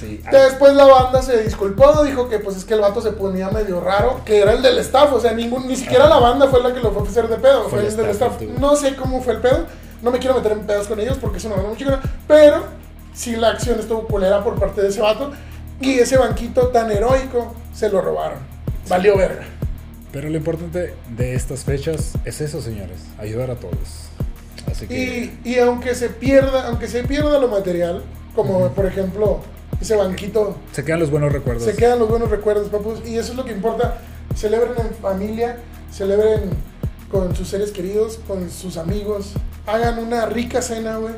Sí. Después la banda se disculpó, dijo que pues es que el vato se ponía medio raro, que era el del staff, o sea, ningún, ni siquiera la banda fue la que lo fue a hacer de pedo, fue, Fue el el del staff. No sé cómo fue el pedo, no me quiero meter en pedos con ellos porque es una banda muy chingona, pero sí la acción estuvo culera por parte de ese vato y ese banquito tan heroico se lo robaron. Valió verga. Pero lo importante de estas fechas es eso, señores. Ayudar a todos. Así que. Y, y aunque se pierda, aunque se pierda lo material, como por ejemplo ese banquito Se quedan los buenos recuerdos. Se quedan los buenos recuerdos, papus. Y eso es lo que importa. Celebren en familia, celebren con sus seres queridos, con sus amigos. Hagan una rica cena, güey.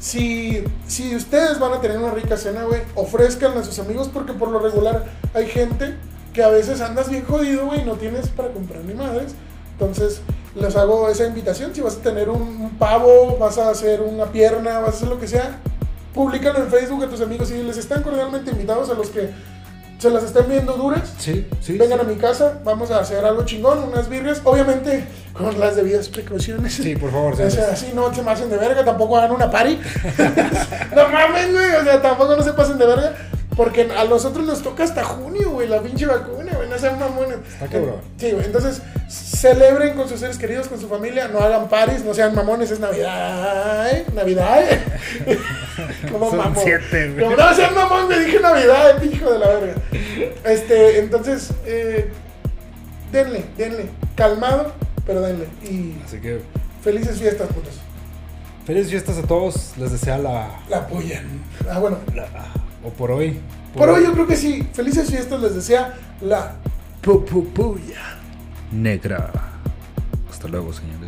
Si, si ustedes van a tener una rica cena, güey, ofrezcan a sus amigos porque por lo regular hay gente que a veces andas bien jodido, güey, y no tienes para comprar ni madres. Entonces, les hago esa invitación. Si vas a tener un, un pavo, vas a hacer una pierna, vas a hacer lo que sea, públicalo en Facebook a tus amigos y les están cordialmente invitados a los que se las estén viendo duras. Sí, sí. Vengan sí. a mi casa, vamos a hacer algo chingón, unas birrias, obviamente con las debidas precauciones. Sí, por favor, O sea, así no se me hacen de verga, tampoco hagan una party. no mames, güey, o sea, tampoco no se pasen de verga. Porque a nosotros nos toca hasta junio, güey, la pinche vacuna, güey, no sean mamones. Está cabrón. Sí, güey, entonces celebren con sus seres queridos, con su familia, no hagan paris, no sean mamones, es Navidad, ¿eh? Navidad, ¿eh? Como mamón. siete, güey. Como, no sean mamón, me dije Navidad, eh, hijo de la verga. Este, entonces, eh, denle, denle, calmado, pero denle. Y Así que. felices fiestas, putos. Felices fiestas a todos. Les desea la. La apoyan. Ah, bueno. la- o por hoy. Por hoy yo creo que sí. Felices fiestas les desea la pupupuya. Negra. Hasta luego, señoritas.